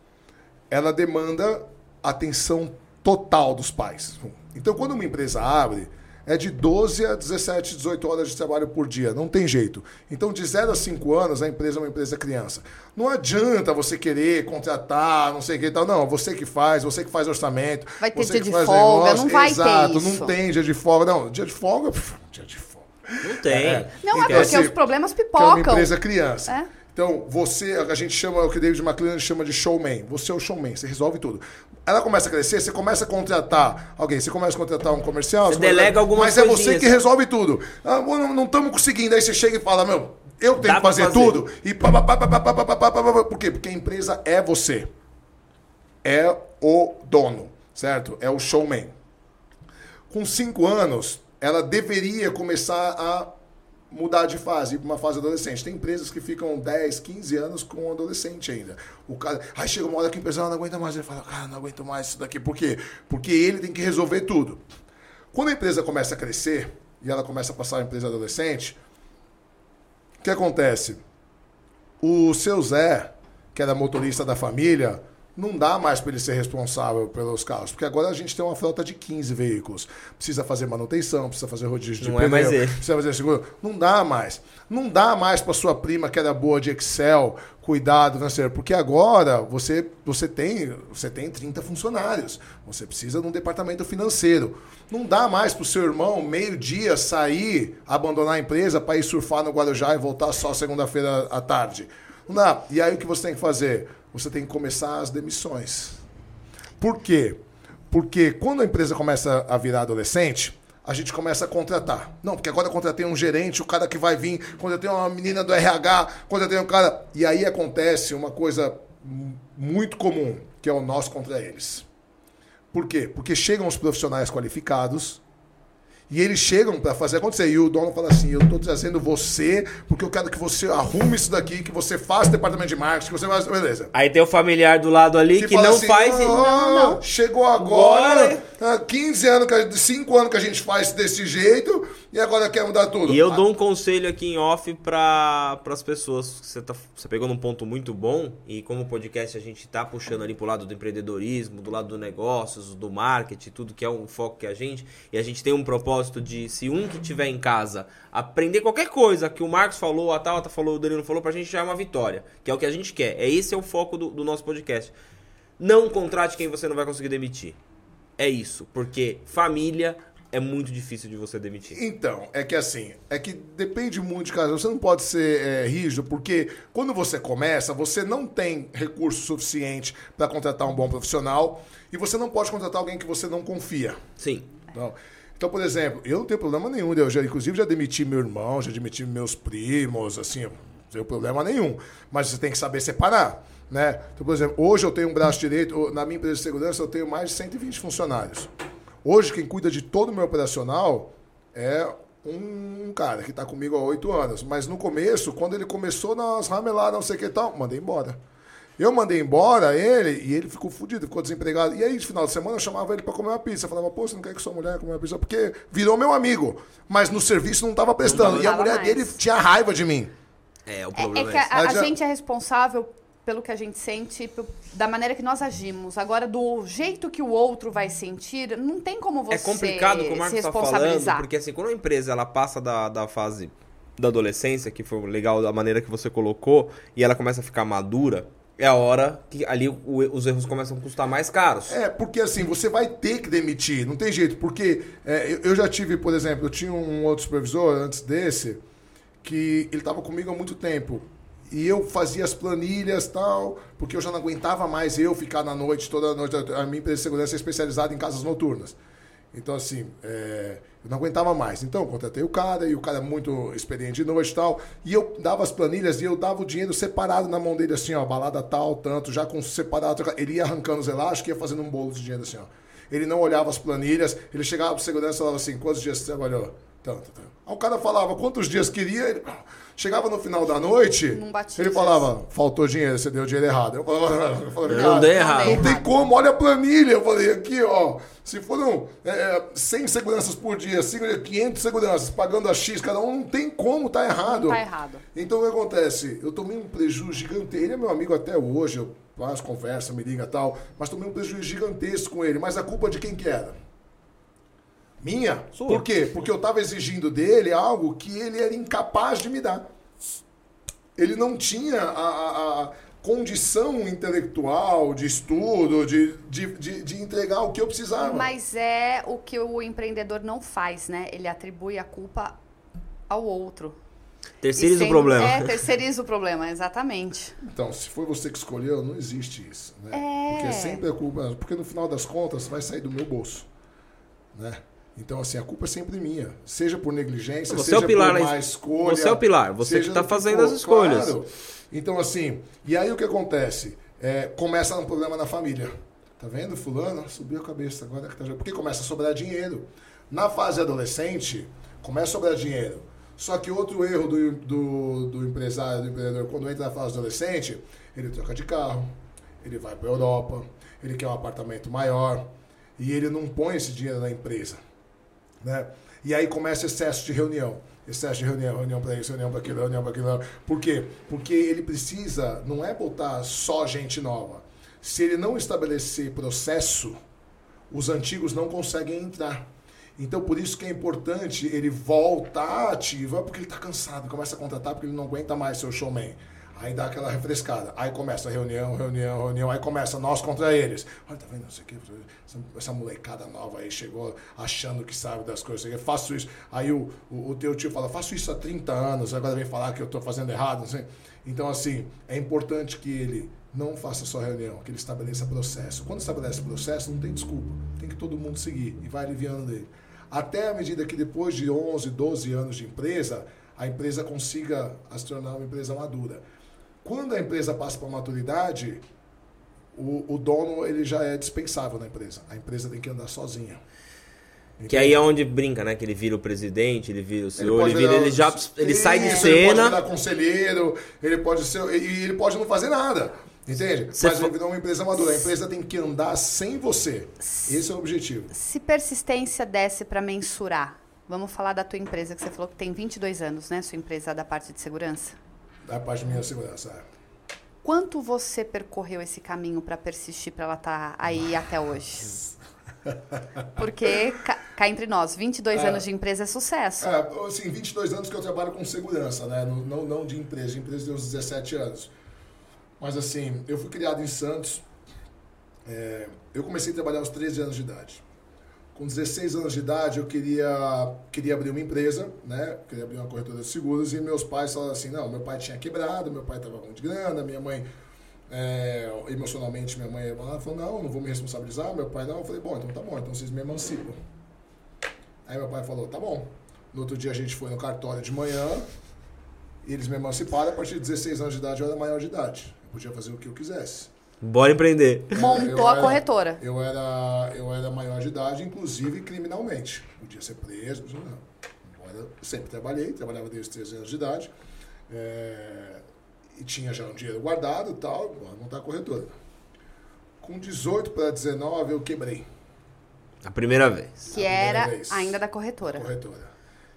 ela demanda atenção total dos pais. Então, quando uma empresa abre, é de 12 a 17, 18 horas de trabalho por dia. Não tem jeito. Então, de 0 a 5 anos, a empresa é uma empresa criança. Não adianta você querer contratar, não sei o que e tal. Não, você que faz, você que faz orçamento. Vai ter você dia que de faz folga, não vai ter Exato, isso. não tem dia de folga. Não, dia de folga, pff, (laughs) dia de folga. Não tem. É. Não, é Então, porque assim, os problemas Que é uma pipocam. empresa criança. É. Então, você, a gente chama, o que David McClellan chama de showman. Você é o showman, você resolve tudo. Ela começa a crescer, você começa a contratar alguém, você começa a contratar um comercial. Você começa- delega algumas Mas é você que resolve tudo. Ah, não estamos conseguindo. Aí você chega e fala, meu, eu tenho Dá que fazer, fazer. tudo. E pá, pá, pá, pá, pá, pá, pá, pá. Por quê? Porque a empresa é você. É o dono, certo? É o showman. Com cinco anos, ela deveria começar a mudar de fase, ir para uma fase adolescente. Tem empresas que ficam 10, 15 anos com um adolescente ainda. O cara, aí chega uma hora que o empresário não aguenta mais, ele fala, cara, não aguento mais isso daqui. Por quê? Porque ele tem que resolver tudo. Quando a empresa começa a crescer e ela começa a passar a empresa adolescente, o que acontece? O seu Zé, que era motorista da família, não dá mais para ele ser responsável pelos carros, porque agora a gente tem uma frota de 15 veículos. Precisa fazer manutenção, precisa fazer rodízio de Não é pneu, ele. precisa fazer seguro. Não dá mais. Não dá mais para sua prima que era boa de Excel, cuidado financeiro, porque agora você, você tem você tem 30 funcionários. Você precisa de um departamento financeiro. Não dá mais para o seu irmão meio-dia sair, abandonar a empresa para ir surfar no Guarujá e voltar só segunda-feira à tarde. Não. E aí o que você tem que fazer? Você tem que começar as demissões. Por quê? Porque quando a empresa começa a virar adolescente, a gente começa a contratar. Não, porque agora eu contratei um gerente, o cara que vai vir, contratei uma menina do RH, contratei um cara. E aí acontece uma coisa muito comum, que é o nós contra eles. Por quê? Porque chegam os profissionais qualificados e eles chegam para fazer acontecer. E o dono fala assim: Eu estou trazendo você porque eu quero que você arrume isso daqui, que você faça departamento de marketing, que você faça. Beleza. Aí tem o familiar do lado ali que, fala não assim, faz. "Ah, Não, não. Chegou agora, Agora- há 15 anos, que a- 5 anos que a gente faz desse jeito e agora quer mudar tudo. E eu Ah, dou um conselho aqui em off para as pessoas. Você, tá, você pegou num ponto muito bom e como podcast a gente tá puxando ali pro lado do empreendedorismo, do lado do negócios, do marketing, tudo que é um foco que a gente. E a gente tem um propósito de se um que tiver em casa aprender qualquer coisa que o Marcos falou, a Tauta falou, o Danilo falou, pra gente já é uma vitória. Que é o que a gente quer. É esse é o foco do, do nosso podcast. Não contrate quem você não vai conseguir demitir. É isso. Porque família é muito difícil de você demitir. Então, é que assim, é que depende muito de cada um. Você não pode ser é, rígido, porque quando você começa, você não tem recurso suficiente para contratar um bom profissional e você não pode contratar alguém que você não confia. Sim. Não. Então, por exemplo, eu não tenho problema nenhum. Eu já, inclusive, já demiti meu irmão, já demiti meus primos, assim, não tenho problema nenhum. Mas você tem que saber separar, né? Então, por exemplo, hoje eu tenho um braço direito, na minha empresa de segurança eu tenho mais de 120 funcionários. Hoje, quem cuida de todo o meu operacional é um cara que está comigo há oito anos. Mas no começo, quando ele começou nas rameladas, não sei o que e tal, mandei embora. Eu mandei embora ele e ele ficou fudido, ficou desempregado. E aí, no final de semana, eu chamava ele para comer uma pizza. Eu falava, pô, você não quer que sua mulher coma uma pizza? Porque virou meu amigo. Mas no serviço não estava prestando. e a mulher mais. dele tinha raiva de mim. É, o É, problema é é, que a, a Mas já- gente é responsável pelo que a gente sente, da maneira que nós agimos. Agora, do jeito que o outro vai sentir, não tem como você É complicado como o Marcos tá falando, responsabilizar. porque assim, quando a empresa ela passa da, da fase da adolescência, que foi legal da maneira que você colocou, e ela começa a ficar madura, é a hora que ali os erros começam a custar mais caros. É, porque assim, você vai ter que demitir, não tem jeito. Porque é, eu, eu já tive, por exemplo, eu tinha um outro supervisor antes desse, que ele estava comigo há muito tempo. E eu fazia as planilhas tal, porque eu já não aguentava mais eu ficar na noite, toda noite. A minha empresa de segurança é especializada em casas noturnas. Então, assim, é, eu não aguentava mais. Então, contratei o cara, e o cara é muito experiente de noite e tal. E eu dava as planilhas e eu dava o dinheiro separado na mão dele, assim, ó, balada tal, tanto, já com separado. Ele ia arrancando os elásticos e ia fazendo um bolo de dinheiro, assim, ó. Ele não olhava as planilhas, ele chegava pro segurança e falava assim: quantos dias você trabalhou? Tanto, tanto. Aí o cara falava quantos dias queria, ele chegava no final da noite, ele falava, faltou dinheiro, você deu dinheiro errado. Eu falava, eu falava, Não "Cara, dei errado." Não tem como, olha a planilha. Eu falei, aqui, ó, se foram é, 100 seguranças por dia, 500 seguranças, pagando a X cada um, não tem como, tá errado. Não tá errado. Então o que acontece? Eu tomei um prejuízo gigante. Ele é meu amigo até hoje, eu faço conversa, me liga e tal, mas tomei um prejuízo gigantesco com ele. Mas a culpa de quem que era? Minha? Sua. Por quê? Porque eu estava exigindo dele algo que ele era incapaz de me dar. Ele não tinha a, a- a condição intelectual, de estudo, de, de, de, de entregar o que eu precisava. Mas é o que o empreendedor não faz, né? Ele atribui a culpa ao outro. Terceiriza o problema. É, terceiriza o problema, exatamente. Então, se foi você que escolheu, não existe isso, né? É. Porque sempre é culpa, porque no final das contas vai sair do meu bolso, né? Então, assim, a culpa é sempre minha. Seja por negligência, Você seja é o pilar, por né? má escolha. Você é o pilar, você que tá do fazendo as escolhas. claro. Então, assim, e aí o que acontece? É, começa um problema na família. Tá vendo? Fulano subiu a cabeça agora que tá. Porque começa a sobrar dinheiro. Na fase adolescente, começa a sobrar dinheiro. Só que outro erro do, do, do empresário, do empreendedor, quando entra na fase adolescente, ele troca de carro, ele vai para a Europa, ele quer um apartamento maior e ele não põe esse dinheiro na empresa. Né? E aí começa excesso de reunião. Excesso de reunião, reunião para isso, reunião para aquilo, reunião para aquilo. Por quê? Porque ele precisa, não é botar só gente nova. Se ele não estabelecer processo, os antigos não conseguem entrar. Então, por isso que é importante ele voltar ativa, porque ele está cansado, começa a contratar porque ele não aguenta mais ser o showman. Aí dá aquela refrescada. Aí começa reunião, reunião, reunião. Aí começa nós contra eles. Olha, tá vendo? Não sei o que. Essa, molecada nova aí chegou achando que sabe das coisas. Eu faço isso. Aí o, o, o, teu tio fala, faço isso há 30 anos. Agora vem falar que eu estou fazendo errado. Assim. Então, assim, é importante que ele não faça só reunião, que ele estabeleça processo. Quando estabelece processo, não tem desculpa. Tem que todo mundo seguir e vai aliviando dele. Até a medida que depois de 11, 12 anos de empresa, a empresa consiga se tornar uma empresa madura. Quando a empresa passa para a maturidade, o, o, dono ele já é dispensável na empresa. A empresa tem que andar sozinha. Que aí é onde brinca, né? Que ele vira o presidente, ele vira o senhor, ele, ele, vira, ele já ele isso, sai de Ele cena. pode virar conselheiro, ele pode ser. E ele pode não fazer nada. Entende? Cê Mas ele virou uma empresa madura. A empresa tem que andar sem você. Esse é o objetivo. Se persistência desse para mensurar, vamos falar da tua empresa, que você falou que tem 22 anos, né? Sua empresa da parte de segurança. Da parte minha segurança. é. Quanto você percorreu esse caminho para persistir para ela estar aí até hoje? Porque, cá, cá entre nós, 22 É. anos de empresa é sucesso. É, assim, 22 anos que eu trabalho com segurança, né? Não, não, não de empresa. De empresa deu uns 17 anos. Mas assim, eu fui criado em Santos. É, eu comecei a trabalhar aos 13 anos de idade. Com 16 anos de idade, eu queria, queria abrir uma empresa, né? Queria abrir uma corretora de seguros. E meus pais falaram assim, não, meu pai tinha quebrado, meu pai estava com de grana, minha mãe... é, emocionalmente, minha mãe falou, não, não vou me responsabilizar. Meu pai, não. Eu falei, bom, então tá bom, então vocês me emancipam. Aí meu pai falou, tá bom. No outro dia a gente foi no cartório de manhã, e eles me emanciparam, a partir de 16 anos de idade eu era maior de idade. Eu podia fazer o que eu quisesse. Bora empreender. Montou a corretora. Eu era, eu era maior de idade, inclusive criminalmente. Podia ser preso, não. Embora eu sempre trabalhei, trabalhava desde os 13 anos de idade. é, e tinha já um dinheiro guardado e tal, bora montar a corretora. Com 18 para 19 eu quebrei. A primeira vez. Que a primeira era vez. ainda da corretora. corretora.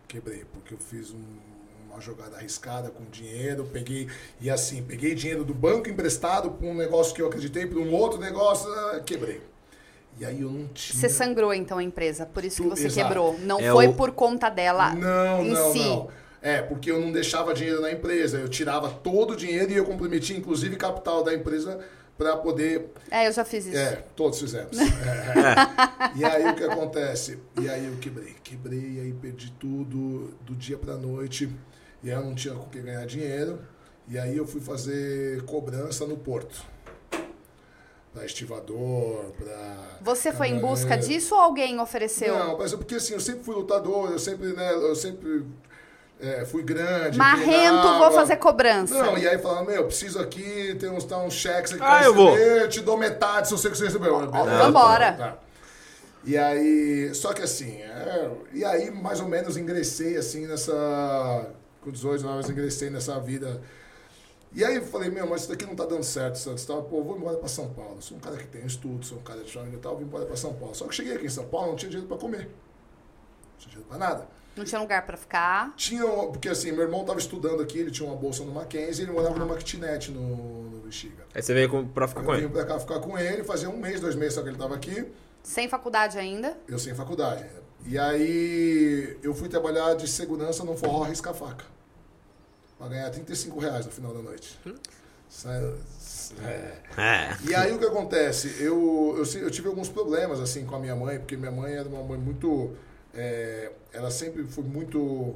Quebrei, porque eu fiz um- uma jogada arriscada com dinheiro, peguei, e assim, peguei dinheiro do banco emprestado para um negócio que eu acreditei, para um outro negócio, ah, quebrei. E aí eu não tinha. Você sangrou então a empresa, por isso que você exato. quebrou. Não É foi o- por conta dela Não, em não, si. não. É, porque eu não deixava dinheiro na empresa. Eu tirava todo o dinheiro e eu comprometia, inclusive, capital da empresa para poder. É, eu já fiz isso. É, todos fizemos. (laughs) É. E aí o que acontece? E aí eu quebrei. Quebrei, aí perdi tudo do dia pra noite. E aí eu não tinha com o que ganhar dinheiro. E aí eu fui fazer cobrança no porto. Pra estivador, pra. Você foi em busca disso ou alguém ofereceu? Não, mas é porque assim, eu sempre fui lutador, eu sempre, né, eu sempre é, fui grande. Marrento, treinava. vou fazer cobrança. Não, e aí falava, meu, preciso aqui, tem uns, tá uns cheques aqui Ah, pra eu vou. receber, eu te dou metade se você quiser receber. Eu, beleza, Vambora. tá. E aí, só que assim, é, e aí mais ou menos ingressei assim nessa, com 18 anos, ingressei nessa vida. E aí eu falei, meu, mas isso daqui não tá dando certo, Santos. Tá? Pô, eu vou embora pra São Paulo. Sou um cara que tem estudo, sou um cara de família e tal, vou embora pra São Paulo. Só que cheguei aqui em São Paulo, não tinha dinheiro pra comer. Não tinha dinheiro pra nada. Não tinha lugar pra ficar. Tinha, porque assim, meu irmão tava estudando aqui, ele tinha uma bolsa no Mackenzie, ele morava numa kitnet no, no Bexiga. Aí você veio com- pra ficar com Eu ele. vim pra cá ficar com ele, fazia um mês, dois meses só que ele tava aqui, Sem faculdade ainda. eu sem faculdade. E aí eu fui trabalhar de segurança no forró risca-faca. Pra ganhar 35 reais no final da noite. Sai- é. É. E aí o que acontece? Eu, eu, eu tive alguns problemas assim com a minha mãe, porque minha mãe era uma mãe muito. é, ela sempre foi muito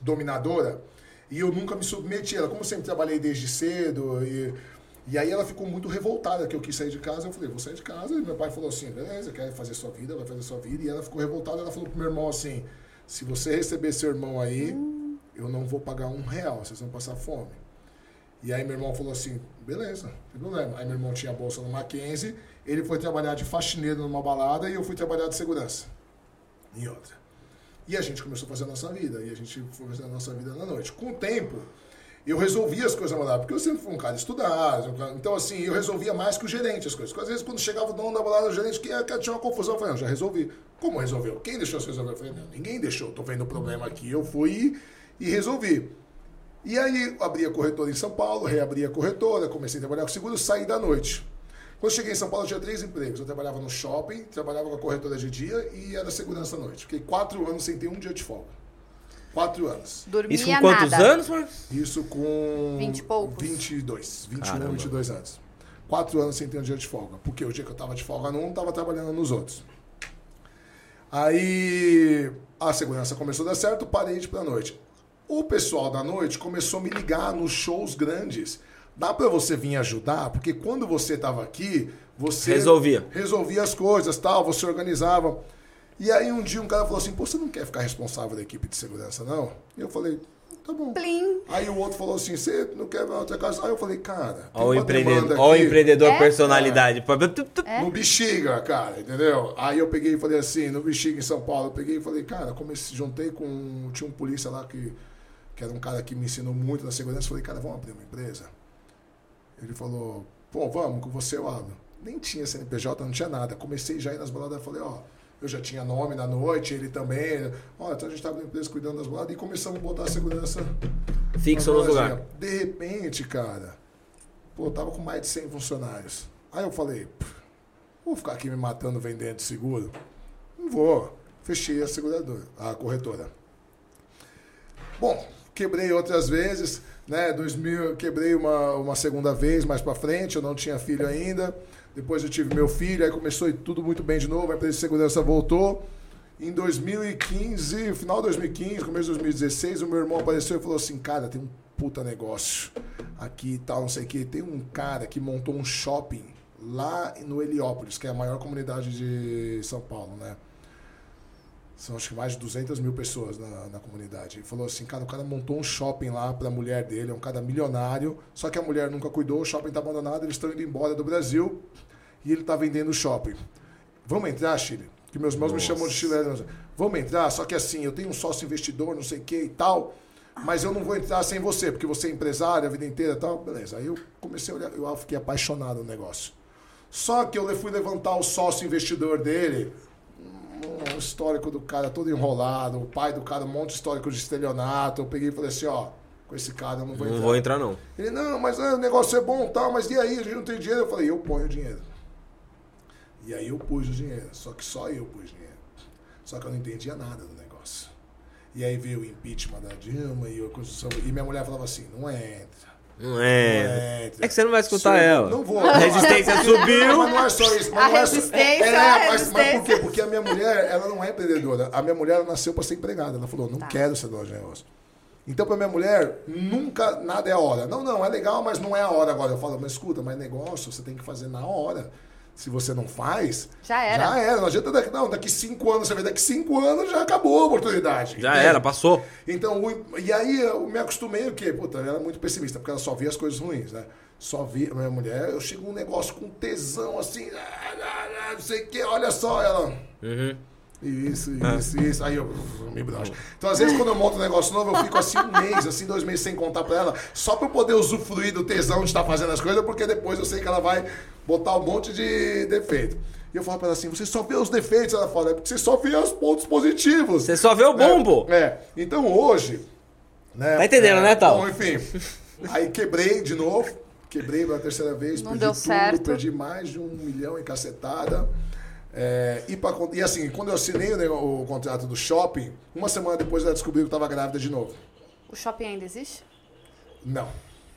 dominadora e eu nunca me submeti a ela. Como eu sempre trabalhei desde cedo e, E aí ela ficou muito revoltada que eu quis sair de casa. Eu falei, vou sair de casa. E meu pai falou assim, beleza, quer fazer sua vida, vai fazer sua vida. E ela ficou revoltada. Ela falou pro meu irmão assim, se você receber seu irmão aí, eu não vou pagar um real, vocês vão passar fome. E aí meu irmão falou assim, beleza, não tem problema. Aí meu irmão tinha bolsa no Mackenzie, ele foi trabalhar de faxineiro numa balada e eu fui trabalhar de segurança em outra. E a gente começou a fazer a nossa vida, e a gente foi fazer a nossa vida na noite. Com o tempo, eu resolvia as coisas balada, porque eu sempre fui um cara estudado, então assim, eu resolvia mais que o gerente as coisas. Porque, às vezes quando chegava o dono da balada, o gerente que tinha uma confusão, eu falei, não, já resolvi. Como resolveu? Quem deixou você resolver? Eu falei, não, ninguém deixou, tô vendo o problema aqui, eu fui e resolvi. E aí abri a corretora em São Paulo, reabri a corretora, comecei a trabalhar com seguro, saí da noite. Quando cheguei em São Paulo, eu tinha três empregos. Eu trabalhava no shopping, trabalhava com a corretora de dia e era segurança à noite. Fiquei quatro anos sem ter um dia de folga. Quatro anos. Dormia Isso com quantos nada. anos, Marcos? Isso com... Vinte e poucos? 22. 21, Caramba. 22 anos. Quatro anos sem ter um dia de folga. Porque o dia que eu tava de folga num, tava trabalhando nos outros. Aí a segurança começou a dar certo, parei de ir pra noite. O pessoal da noite começou a me ligar nos shows grandes. Dá pra você vir ajudar? Porque quando você tava aqui, você Resolvia. resolvia as coisas, tal, você organizava. E aí um dia um cara falou assim: "Pô, você não quer ficar responsável da equipe de segurança, não?" E eu falei: "Tá bom". Plim. Aí o outro falou assim: "Você não quer ver outra casa?" Aí eu falei: "Cara, tem Ó o uma empreendedor, ó o empreendedor É? personalidade. É? no Bexiga, cara, entendeu? Aí eu peguei e falei assim, no Bexiga em São Paulo, eu peguei e falei, cara, comecei, juntei com. Tinha um polícia lá que, que era um cara que me ensinou muito na segurança. Falei, cara, vamos abrir uma empresa? Ele falou, pô, vamos, com você eu abro. Nem tinha CNPJ, não tinha nada. Comecei já a ir nas baladas, falei, ó, eu já tinha nome na noite, ele também. Ó, então a gente tava na empresa cuidando das baladas e começamos a botar a segurança Fixo nos baladas. lugares. De repente, cara, pô, eu tava com mais de 100 funcionários. Aí eu falei, "Pff, vou ficar aqui me matando vendendo seguro? Não vou. Fechei a seguradora, a corretora. Bom, quebrei outras vezes, né? 2000, quebrei uma, uma segunda vez mais pra frente, eu não tinha filho ainda. Depois eu tive meu filho, aí começou a ir tudo muito bem de novo, a empresa de segurança voltou. Em 2015, final de 2015, começo de 2016, o meu irmão apareceu e falou assim: Cara, tem um puta negócio aqui e tal, não sei o que. Tem um cara que montou um shopping lá no Heliópolis, que é a maior comunidade de São Paulo, né? São acho que mais de 200 mil pessoas na, na comunidade. Ele falou assim, cara, o cara montou um shopping lá pra mulher dele, é um cara milionário, só que a mulher nunca cuidou, o shopping tá abandonado, eles estão indo embora do Brasil e ele tá vendendo o shopping. Vamos entrar, Chile? Que meus irmãos me Nossa. chamam de chileno. Vamos entrar, só que assim, eu tenho um sócio investidor, não sei o que e tal, mas eu não vou entrar sem você, porque você é empresário a vida inteira e tal. Beleza. Aí eu comecei a olhar, eu fiquei apaixonado no negócio. Só que eu fui levantar o sócio investidor dele, um histórico do cara todo enrolado, o pai do cara um monte de histórico de estelionato. Eu peguei e falei assim, ó, com esse cara eu não vou Não entrar. vou entrar, não. Ele, não, mas ah, o negócio é bom, tal, mas e aí, a gente não tem dinheiro? Eu falei, eu ponho o dinheiro. E aí eu pus o dinheiro, só que só eu pus dinheiro. Só que eu não entendia nada do negócio. E aí veio o impeachment da Dilma e a Constituição. E minha mulher falava assim, não entra. Não é. entra. É que você não vai escutar ela. Não vou. A resistência Não, subiu. mas não é só isso. Mas A não é só- resistência, É, a mas, mas resistência. por quê? Porque a minha mulher, ela não é empreendedora. A minha mulher ela nasceu para ser empregada. Ela falou, não Tá. quero ser dona de negócio. Então, para minha mulher, nunca nada é a hora. Não, não, é legal, mas não é a hora agora. Eu falo, mas escuta, mas negócio você tem que fazer na hora. Se você não faz, Já era. Já era. Não adianta daqui, não, daqui cinco anos, você vê, daqui cinco anos já acabou a oportunidade. Já entende? era, passou. Então, o- e aí eu me acostumei o quê? Puta, ela era muito pessimista, porque ela só via as coisas ruins, né? Só via, minha mulher, eu chego um negócio com tesão assim, ah, ah, ah, não sei o quê, olha só, ela. Uhum. Isso, isso, isso. Aí eu (laughs) me broxo. Então, às vezes, quando eu monto um negócio novo, eu fico assim um mês, assim, dois meses sem contar pra ela, só pra eu poder usufruir do tesão de estar fazendo as coisas, porque depois eu sei que ela vai botar um monte de defeito. E eu falo pra ela assim, você só vê os defeitos, ela fala, é porque você só vê os pontos positivos. Você só vê o bom, pô. É. Então hoje. Né, Tá entendendo, é, né, Tal? Bom, enfim. Aí quebrei de novo. Quebrei pela terceira vez, Não perdi deu tudo, certo. perdi mais de um milhão em cacetada. É, e, pra, e assim, quando eu assinei o, o contrato do shopping, uma semana depois ela descobriu que estava grávida de novo. O shopping ainda existe? Não.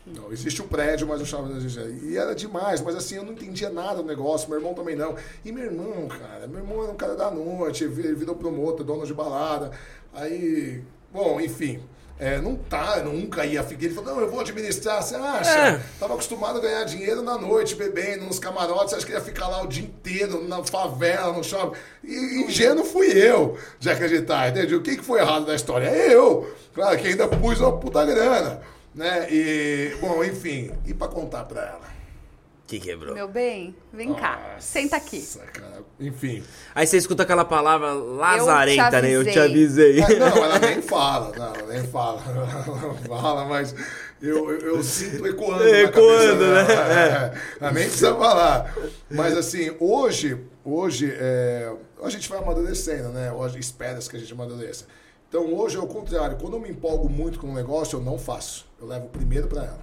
Não, existe o prédio, mas o shopping não existe. E era demais, mas assim, eu não entendia nada do negócio, meu irmão também não. E meu irmão, cara, meu irmão era um cara da noite, ele virou promotor, dono de balada. Aí, bom, enfim. É, não tá, nunca ia ficar. Ele falou, não, eu vou administrar, você acha? É. Tava acostumado a ganhar dinheiro na noite, bebendo, nos camarotes, acha que ia ficar lá o dia inteiro, na favela, no shopping? E ingênuo fui eu de acreditar, entendeu? O que, que foi errado da história? Eu! Claro que ainda pus uma puta grana, né? E, bom, enfim, e pra contar pra ela? Que quebrou. Meu bem, vem cá. Senta aqui. Nossa, cara, enfim. Aí você escuta aquela palavra lazarenta, né? Eu te avisei. É, não, ela nem fala, não, ela nem fala. (laughs) Ela não fala, mas eu, eu, eu sinto ecoando. Ecoando, né? É, ela nem precisa falar. Mas assim, hoje, hoje é, a gente vai amadurecendo, né? Hoje espera-se que a gente amadureça. Então hoje é o contrário. Quando eu me empolgo muito com um negócio, eu não faço. Eu levo primeiro pra ela.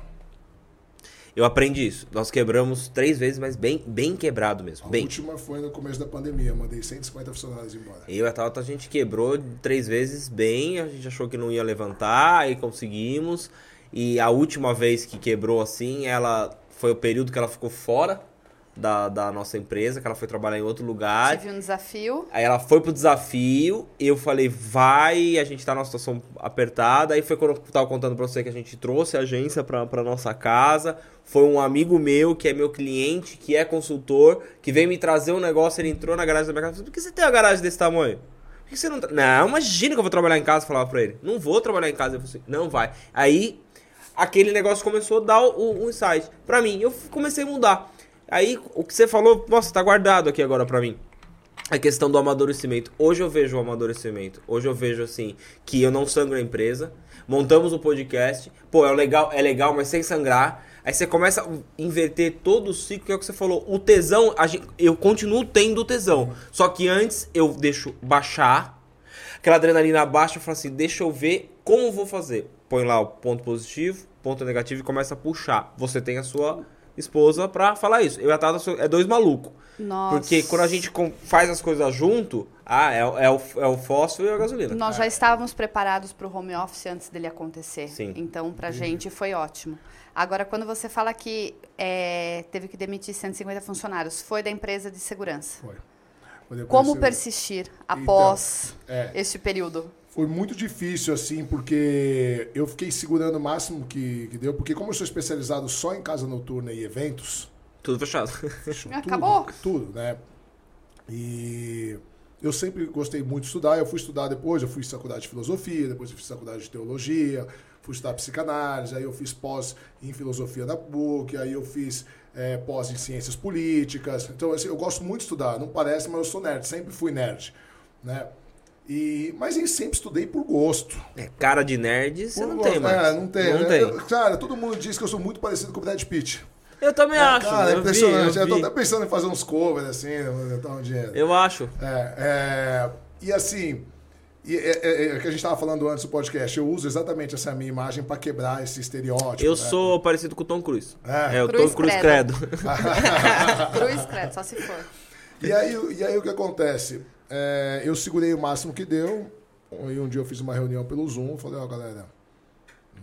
Eu aprendi isso. Nós quebramos três vezes, mas bem, bem quebrado mesmo. A Bem. última foi no começo da pandemia. Eu mandei 150 funcionários embora. Eu e a Tauta, a gente quebrou três vezes bem, a gente achou que não ia levantar, aí conseguimos. E a última vez que quebrou assim, ela foi o período que ela ficou fora da, da nossa empresa, que ela foi trabalhar em outro lugar. Tive um desafio. Aí ela foi pro desafio, eu falei, vai, a gente tá numa situação apertada. Aí foi quando eu tava contando pra você que a gente trouxe a agência pra, pra nossa casa. Foi um amigo meu, que é meu cliente, que é consultor, que veio me trazer um negócio, ele entrou na garagem da minha casa e falou, por que você tem uma garagem desse tamanho? Por que você não... tra-" Não, imagina que eu vou trabalhar em casa, falava pra ele. Não vou trabalhar em casa. Eu falei, assim, não vai. Aí, aquele negócio começou a dar o, o insight pra mim. Eu comecei a mudar. Aí, o que você falou, nossa, tá guardado aqui agora pra mim. A questão do amadurecimento. Hoje eu vejo o amadurecimento. Hoje eu vejo assim que eu não sangro a empresa. Montamos o podcast. Pô, é legal, é legal, mas sem sangrar. Aí você começa a inverter todo o ciclo, que é o que você falou. O tesão, gente- eu continuo tendo tesão. Só que antes eu deixo baixar. Aquela adrenalina baixa, eu falo assim, deixa eu ver como vou fazer. Põe lá o ponto positivo, ponto negativo e começa a puxar. Você tem a sua esposa pra falar isso. Eu e a Tata é dois malucos. Nossa. Porque quando a gente faz as coisas junto, ah, é, o- é o, é o fósforo e a gasolina. Nós já estávamos preparados para o home office antes dele acontecer. Sim. Então, pra gente foi ótimo. Agora, quando você fala que é, teve que demitir 150 funcionários, foi da empresa de segurança. Foi. Como persistir após é. este período? Foi muito difícil, assim, porque eu fiquei segurando o máximo que, que deu, porque como eu sou especializado só em casa noturna e eventos, Tudo fechado. fechou (laughs) Acabou. tudo, tudo, né? E eu sempre gostei muito de estudar, eu fui estudar depois, eu fui faculdade de filosofia, depois eu fiz faculdade de teologia, fui estudar psicanálise, aí eu fiz pós em filosofia da PUC, aí eu fiz eh, pós em ciências políticas. Então, assim, eu gosto muito de estudar, não parece, mas eu sou nerd, sempre fui nerd, né? E, mas eu sempre estudei por gosto. É, cara de nerd, você não gosto. tem, mano. É, não tem. Não né? tem. Eu- cara, todo mundo diz que eu sou muito parecido com o Brad Pitt. Eu também acho. Cara, é eu vi, impressionante. eu eu tô vi. até pensando em fazer uns covers assim, dar um dinheiro. Eu acho. É, é, e assim, e, é, é, é, o que a gente estava falando antes do podcast, eu uso exatamente essa minha imagem para quebrar esse estereótipo. Eu né? sou parecido com o Tom Cruise. É. É, o Cruz Tom Cruise credo. credo. (laughs) (laughs) Cruz, credo, só se for. E aí, e aí o que acontece? É, eu segurei o máximo que deu. E um dia eu fiz uma reunião pelo Zoom, falei, ó, galera,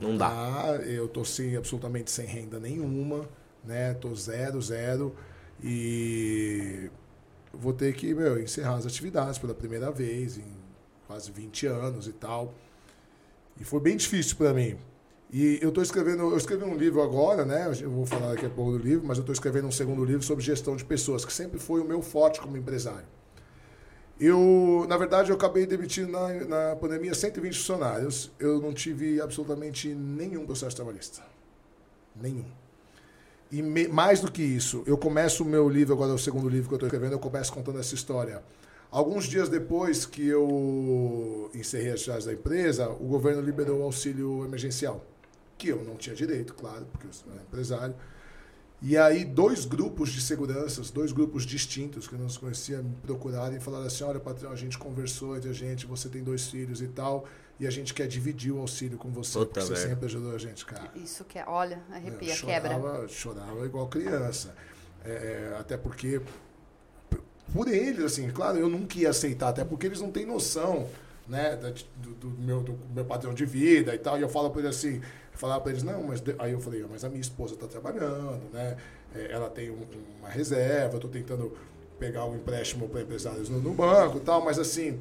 Não dá. Ah, eu tô sem, absolutamente sem renda nenhuma, né? Tô zero, zero. E vou ter que, meu, encerrar as atividades pela primeira vez em quase 20 anos e tal. E foi bem difícil para mim. E eu tô escrevendo, eu escrevi um livro agora, né? Eu vou falar daqui a pouco do livro, mas eu tô escrevendo um segundo livro sobre gestão de pessoas, que sempre foi o meu forte como empresário. Eu, na verdade, eu acabei demitindo na, na pandemia 120 funcionários. Eu não tive absolutamente nenhum processo trabalhista. Nenhum. E me- mais do que isso, eu começo o meu livro, agora é o segundo livro que eu estou escrevendo, eu começo contando essa história. Alguns dias depois que eu encerrei as atividades da empresa, o governo liberou o auxílio emergencial, que eu não tinha direito, claro, porque eu sou empresário. E aí, dois grupos de seguranças, dois grupos distintos que eu não se conhecia, me procuraram e falaram assim: olha, patrão, a gente conversou entre a gente, você tem dois filhos e tal, e a gente quer dividir o auxílio com você, Puta porque você merda. sempre ajudou a gente, cara. Isso que é, olha, arrepia, Eu quebra. chorava, chorava igual criança. É, é, até porque, por eles, assim, claro, eu nunca ia aceitar, até porque eles não têm noção né, do, do meu, do meu padrão de vida e tal. E eu falo para eles assim, eu falava para eles, não, mas. Aí eu falei, "Ah, mas a minha esposa está trabalhando, né? é, ela tem um- uma reserva, eu estou tentando pegar um empréstimo para empresários no, no banco e tal, mas assim.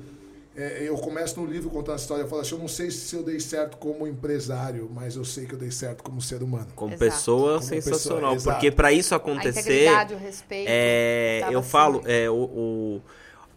É, eu começo no livro contando a história, eu falo assim, eu não sei se eu dei certo como empresário, mas eu sei que eu dei certo como ser humano. Como Exato. pessoa, Como sensacional. pessoa, porque para isso A acontecer. integridade, o respeito. É, eu assim. falo, é, o, o,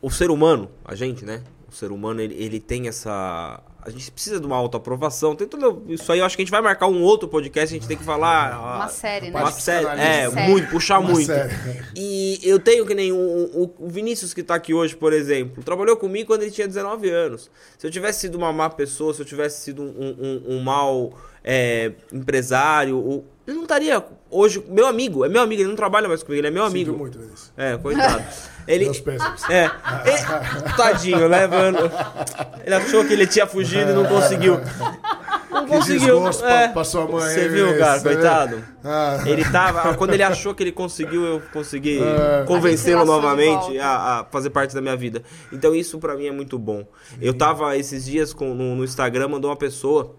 o ser humano, a gente, né? O ser humano, ele, ele tem essa. A gente precisa de uma autoaprovação. Tem tudo. Isso aí eu acho que a gente vai marcar um outro podcast, a gente tem que falar. Uma ah, série, né? Uma série. É, psicanalista. muito, puxar Uma muito. série. E eu tenho que nem o, o- o Vinícius que tá aqui hoje, por exemplo, trabalhou comigo quando ele tinha 19 anos. Se eu tivesse sido uma má pessoa, se eu tivesse sido um, um, um mau é, empresário, o- ele não estaria hoje. Meu amigo, é meu amigo, ele não trabalha mais comigo, ele é meu Sinto amigo. muito, Vinícius. É, coitado. Ele. Meus pêsames. É, é, tadinho, né, mano? Ele achou que ele tinha fugido e não conseguiu. Não Que conseguiu. desgosto é. pra, pra sua mãe. Você viu, cara, coitado. Ah, Ele tava. Quando ele achou que ele conseguiu, eu consegui É. convencê-lo novamente a, a fazer parte da minha vida. Então isso pra mim é muito bom. Eu tava esses dias com- no, no Instagram, mandou uma pessoa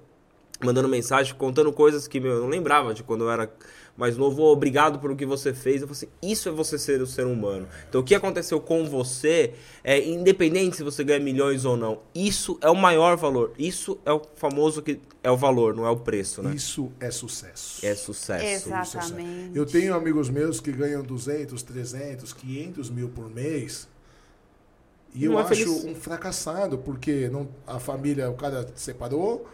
mandando mensagem, contando coisas que meu, eu não lembrava de quando eu era mais novo. "Ô, Obrigado por o que você fez. Eu falei assim, isso é você ser o ser humano. Então o que aconteceu com você, é independente se você ganha milhões ou não, isso é o maior valor. Isso é o famoso que é o valor, não é o preço, né? Isso é sucesso. É sucesso. Exatamente. Eu tenho amigos meus que ganham 200, 300, 500 mil por mês. E eu Não é acho feliz. um fracassado, porque não, a família, o cara separou.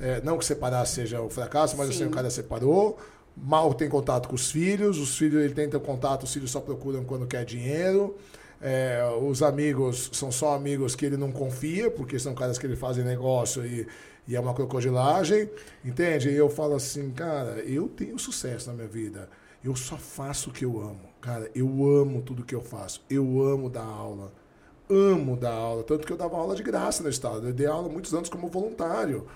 É, não que separar seja o fracasso, mas Sim. assim, o cara separou. Mal tem contato com os filhos. Os filhos, ele tenta contato, os filhos só procuram quando quer dinheiro. É, os amigos são só amigos que ele não confia, porque são caras que ele fazem negócio e, e é uma crocodilagem, entende? E eu falo assim, cara, eu tenho sucesso na minha vida. Eu só faço o que eu amo. Cara, eu amo tudo que eu faço. Eu amo dar aula. Amo dar aula. Tanto que eu dava aula de graça no estado. Eu dei aula muitos anos como voluntário.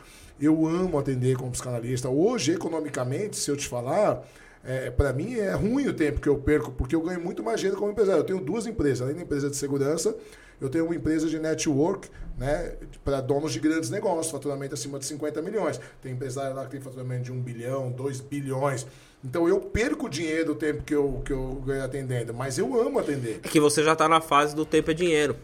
Eu amo atender como psicanalista. Hoje, economicamente, se eu te falar, é, para mim é ruim o tempo que eu perco, porque eu ganho muito mais dinheiro como empresário. Eu tenho duas empresas, além da empresa de segurança, eu tenho uma empresa de network, né, para donos de grandes negócios, faturamento acima de 50 milhões. Tem empresário lá que tem faturamento de 1 bilhão, 2 bilhões. Então eu perco dinheiro o tempo que eu, que eu ganho atendendo, mas eu amo atender. É que você já tá na fase do tempo é dinheiro.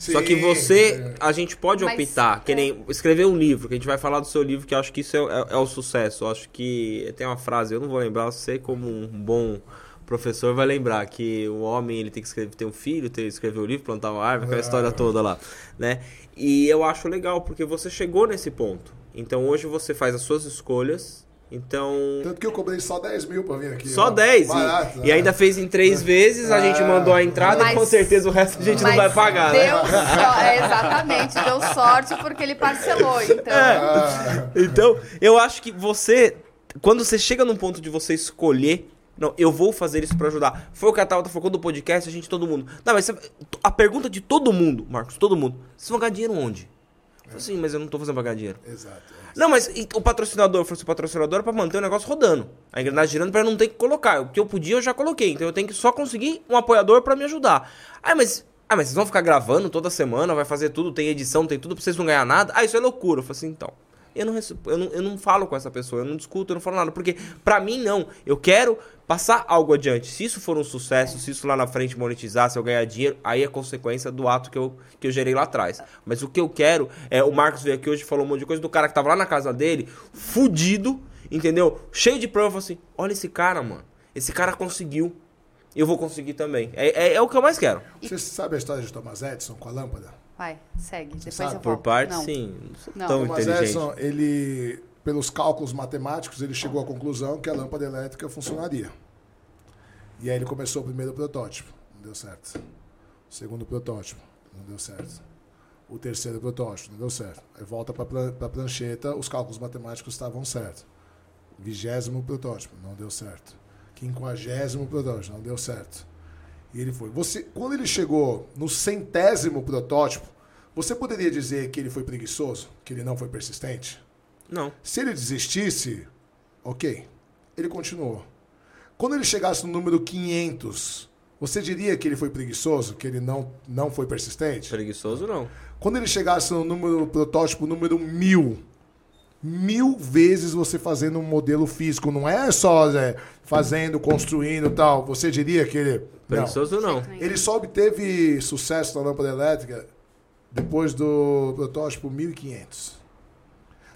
Só Sim, que você, é. a gente pode Mas, optar, que é. nem escrever um livro, que a gente vai falar do seu livro, que eu acho que isso é, é- é o sucesso. Eu acho que tem uma frase, eu não vou lembrar, você como um bom professor vai lembrar que o homem ele tem que escrever, ter um filho, ter escrever o livro, plantar uma árvore, aquela Ah. história toda lá, né? E eu acho legal porque você chegou nesse ponto. Então hoje você faz as suas escolhas. Então Tanto que eu cobrei só 10 mil pra vir aqui. só ó. 10 e- Barato, e, né? ainda fez em três vezes, a gente Ah. mandou a entrada Mas- e com certeza o resto a gente não vai pagar, né? deu só- é, exatamente, deu sorte porque ele parcelou. (laughs) Então, Ah, Então, eu acho que você, quando você chega num ponto de você escolher, não, eu vou fazer isso pra ajudar. Foi o que a Tabata falou do podcast, a gente, todo mundo. Não, mas a pergunta de todo mundo, Marcos, todo mundo, vocês vão ganhar dinheiro onde? Eu falei, Sim, mas eu não tô fazendo pra ganhar dinheiro. exato. Não, mas e o patrocinador, foi o patrocinador é pra manter o negócio rodando. A engrenagem girando pra não ter que colocar. O que eu podia, eu já coloquei. Então eu tenho que só conseguir um apoiador pra me ajudar. Ah, mas. Ah, mas vocês vão ficar gravando toda semana, vai fazer tudo, tem edição, tem tudo, pra vocês não ganhar nada? Ah, isso é loucura. Eu falei assim, então. Eu não, eu, não, eu não falo com essa pessoa, eu não discuto, eu não falo nada. Porque, pra mim, não. Eu quero passar algo adiante. Se isso for um sucesso, se isso lá na frente monetizar, se eu ganhar dinheiro, aí é consequência do ato que eu, que eu gerei lá atrás. Mas o que eu quero é. O Marcos veio aqui hoje falou um monte de coisa do cara que tava lá na casa dele, fudido, entendeu? Cheio de prova, assim. Olha esse cara, mano. Esse cara conseguiu. Eu vou conseguir também. É, é, é o que eu mais quero. Você sabe a história de Thomas Edison com a lâmpada? Vai, segue. Depois sabe, eu Por volto. parte, Não. sim. Não tão Thomas inteligente. Edison, ele, pelos cálculos matemáticos, ele chegou à conclusão que a lâmpada elétrica funcionaria. E aí ele começou o primeiro protótipo, não deu certo. O segundo protótipo, não deu certo. O terceiro protótipo, não deu certo. Aí volta para a prancheta, os cálculos matemáticos estavam certos. Vigésimo protótipo, não deu certo. Quinquagésimo protótipo, não deu certo. E ele foi. Você, quando ele chegou no centésimo protótipo, você poderia dizer que ele foi preguiçoso, que ele não foi persistente? Não. Se ele desistisse, ok, ele continuou. Quando ele chegasse no número 500, você diria que ele foi preguiçoso, que ele não, não foi persistente? Preguiçoso, não. Quando ele chegasse no número protótipo número 1000, mil vezes você fazendo um modelo físico, não é só é, fazendo, construindo e tal, você diria que ele... Não. Preguiçoso, não. Ele só obteve sucesso na lâmpada elétrica Depois do protótipo, 1.500.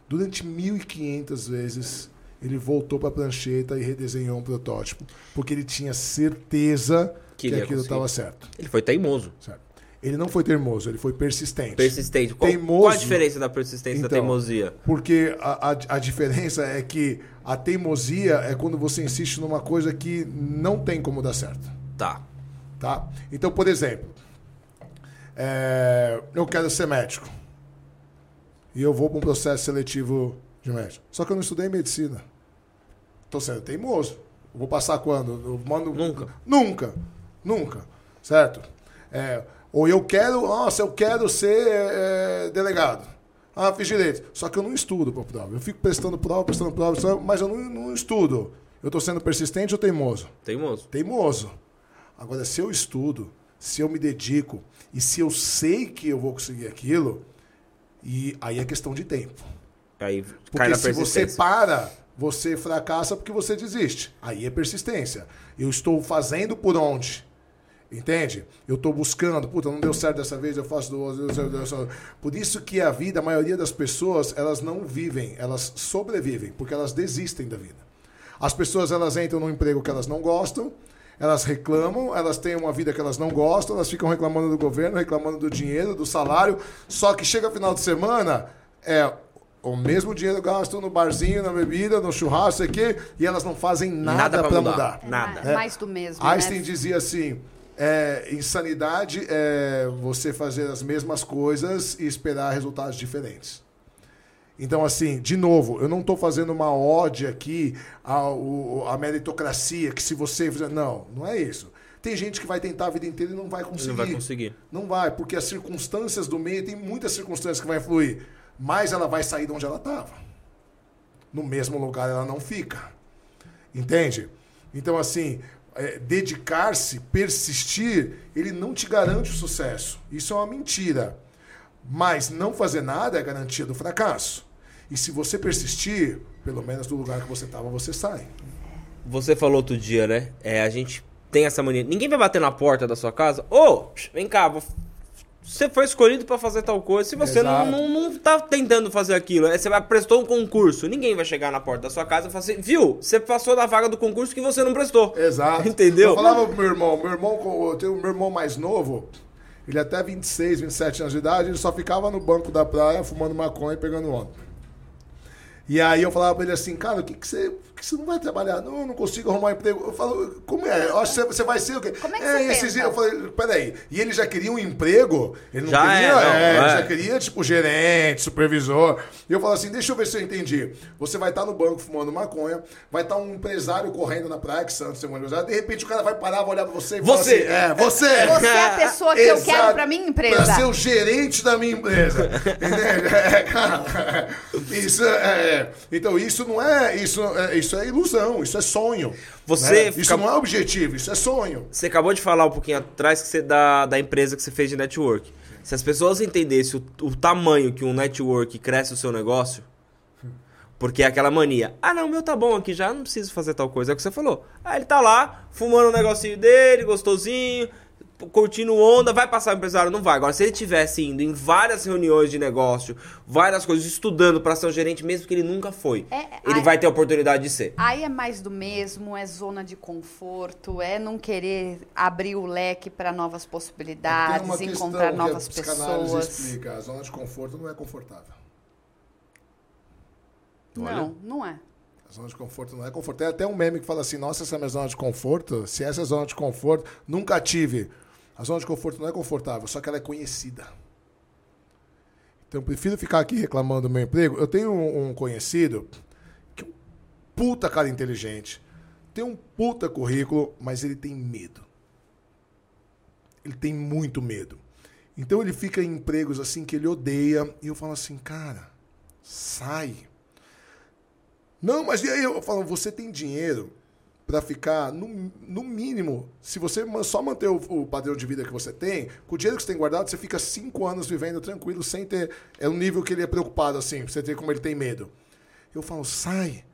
Durante 1.500 vezes, ele voltou para a prancheta e redesenhou um protótipo, porque ele tinha certeza Que que, aquilo estava certo, Ele foi teimoso. certo. Ele não foi teimoso, ele foi persistente. Persistente. Qual, Teimoso. qual a diferença da persistência e da Então, teimosia? Porque a, a, a diferença é que a teimosia é quando você insiste numa coisa que não tem como dar certo. Tá. Tá? Então, por exemplo, é, eu quero ser médico. E eu vou para um processo seletivo de médico. Só que eu não estudei medicina. Estou sendo teimoso. Eu vou passar quando? Eu mando... Nunca. Nunca. Nunca. Certo? É, ou eu quero, nossa, eu quero ser é, delegado. Ah, fiz direito. Só que eu não estudo para prova. Eu fico prestando prova, prestando prova, prestando- mas eu não, não estudo. Eu estou sendo persistente ou teimoso? Teimoso. teimoso. Agora, se eu estudo, se eu me dedico e se eu sei que eu vou conseguir aquilo, e aí é questão de tempo. Aí Porque se você para, você fracassa porque você desiste. Aí é persistência. Eu estou fazendo por onde? Entende? Eu estou buscando, puta, não deu certo dessa vez, eu faço do Por isso que a vida, a maioria das pessoas, elas não vivem, elas sobrevivem, porque elas desistem da vida. As pessoas, elas entram num emprego que elas não gostam, elas reclamam, elas têm uma vida que elas não gostam, elas ficam reclamando do governo, reclamando do dinheiro, do salário, só que chega final de semana, é o mesmo dinheiro gasto no barzinho, na bebida, no churrasco, sei o quê, e elas não fazem nada, Nada pra para mudar. mudar. É Nada. mais, mais do mesmo. Einstein né? dizia assim: é, insanidade é você fazer as mesmas coisas e esperar resultados diferentes. Então, assim, de novo, eu não estou fazendo uma ode aqui à, à meritocracia, que se você fizer. Não, não é isso. Tem gente que vai tentar a vida inteira e não vai conseguir. Não vai conseguir. Não vai, porque as circunstâncias do meio, tem muitas circunstâncias que vai influir, mas ela vai sair de onde ela estava. No mesmo lugar ela não fica. Entende? Então, assim, é, dedicar-se, persistir, ele não te garante o sucesso. Isso é uma mentira. Mas não fazer nada é garantia do fracasso. E se você persistir, pelo menos do lugar que você estava, você sai. Você falou outro dia, né? É, a gente tem essa mania. Ninguém vai bater na porta da sua casa. Ô, vem cá, vou- você foi escolhido pra fazer tal coisa. Se você não, Exato. não, não tá tentando fazer aquilo, é, você prestou um concurso. Ninguém vai chegar na porta da sua casa e falar assim, viu? Você passou na vaga do concurso que você não prestou. Exato. (laughs) Entendeu? Eu falava pro meu irmão, meu irmão, eu tenho o meu irmão mais novo, ele até 26, 27 anos de idade, ele só ficava no banco da praia fumando maconha e pegando onda. E aí eu falava pra ele assim, cara, o que, que você. Que você não vai trabalhar? Não, eu não consigo arrumar um emprego. Eu falo, como é? Eu acho que você- vai ser o quê? Como é que você esses pensa? dias eu falei, peraí. E ele já queria um emprego? Ele não Já queria, é, não, é, ele é. já queria, tipo, gerente, supervisor. E eu falo assim, deixa eu ver se eu entendi. Você vai estar no banco fumando maconha, vai estar um empresário correndo na praia, que Santos um empresário, de repente o cara vai parar, vai olhar pra você e falar Você! assim, é, você! Você é a pessoa que eu quero pra minha empresa. Pra ser o gerente da minha empresa. (laughs) Entende? É, cara, isso é, então, isso não é isso, é. Isso é ilusão, isso é sonho. Você né? fica- Isso não é objetivo, isso é sonho. Você acabou de falar um pouquinho atrás que você, da, da empresa que você fez de network. Se as pessoas entendessem o, o tamanho que um network cresce o seu negócio, porque é aquela mania. Ah, não, o meu tá bom aqui já, não preciso fazer tal coisa. É o que você falou. Ah, ele tá lá, fumando um negocinho dele, gostosinho, curtindo onda, vai passar o empresário? Não vai. Agora, se ele tivesse indo em várias reuniões de negócio, várias coisas, estudando pra ser um gerente, mesmo que ele nunca foi, É, ele aí- vai ter a oportunidade de ser. Aí é mais do mesmo, é zona de conforto, é não querer abrir o leque para novas possibilidades, uma questão encontrar que novas a pessoas. explica, a zona de conforto não é confortável. Olha. Não, não é. A zona de conforto não é conforto. Tem até um meme que fala assim: nossa, essa é a minha zona de conforto. Se essa é a zona de conforto, nunca tive. A zona de conforto não é confortável, só que ela é conhecida. Então eu prefiro ficar aqui reclamando do meu emprego. Eu tenho um, conhecido que é um puta cara inteligente, tem um puta currículo, mas ele tem medo. Ele tem muito medo. Então ele fica em empregos assim que ele odeia e eu falo assim, cara, sai. Não, mas e aí? Eu falo, você tem dinheiro para ficar, no, no mínimo, se você só manter o, o padrão de vida que você tem, com o dinheiro que você tem guardado, você fica cinco anos vivendo tranquilo, sem ter. É um nível que ele é preocupado, assim, você ter como ele tem medo. Eu falo, sai.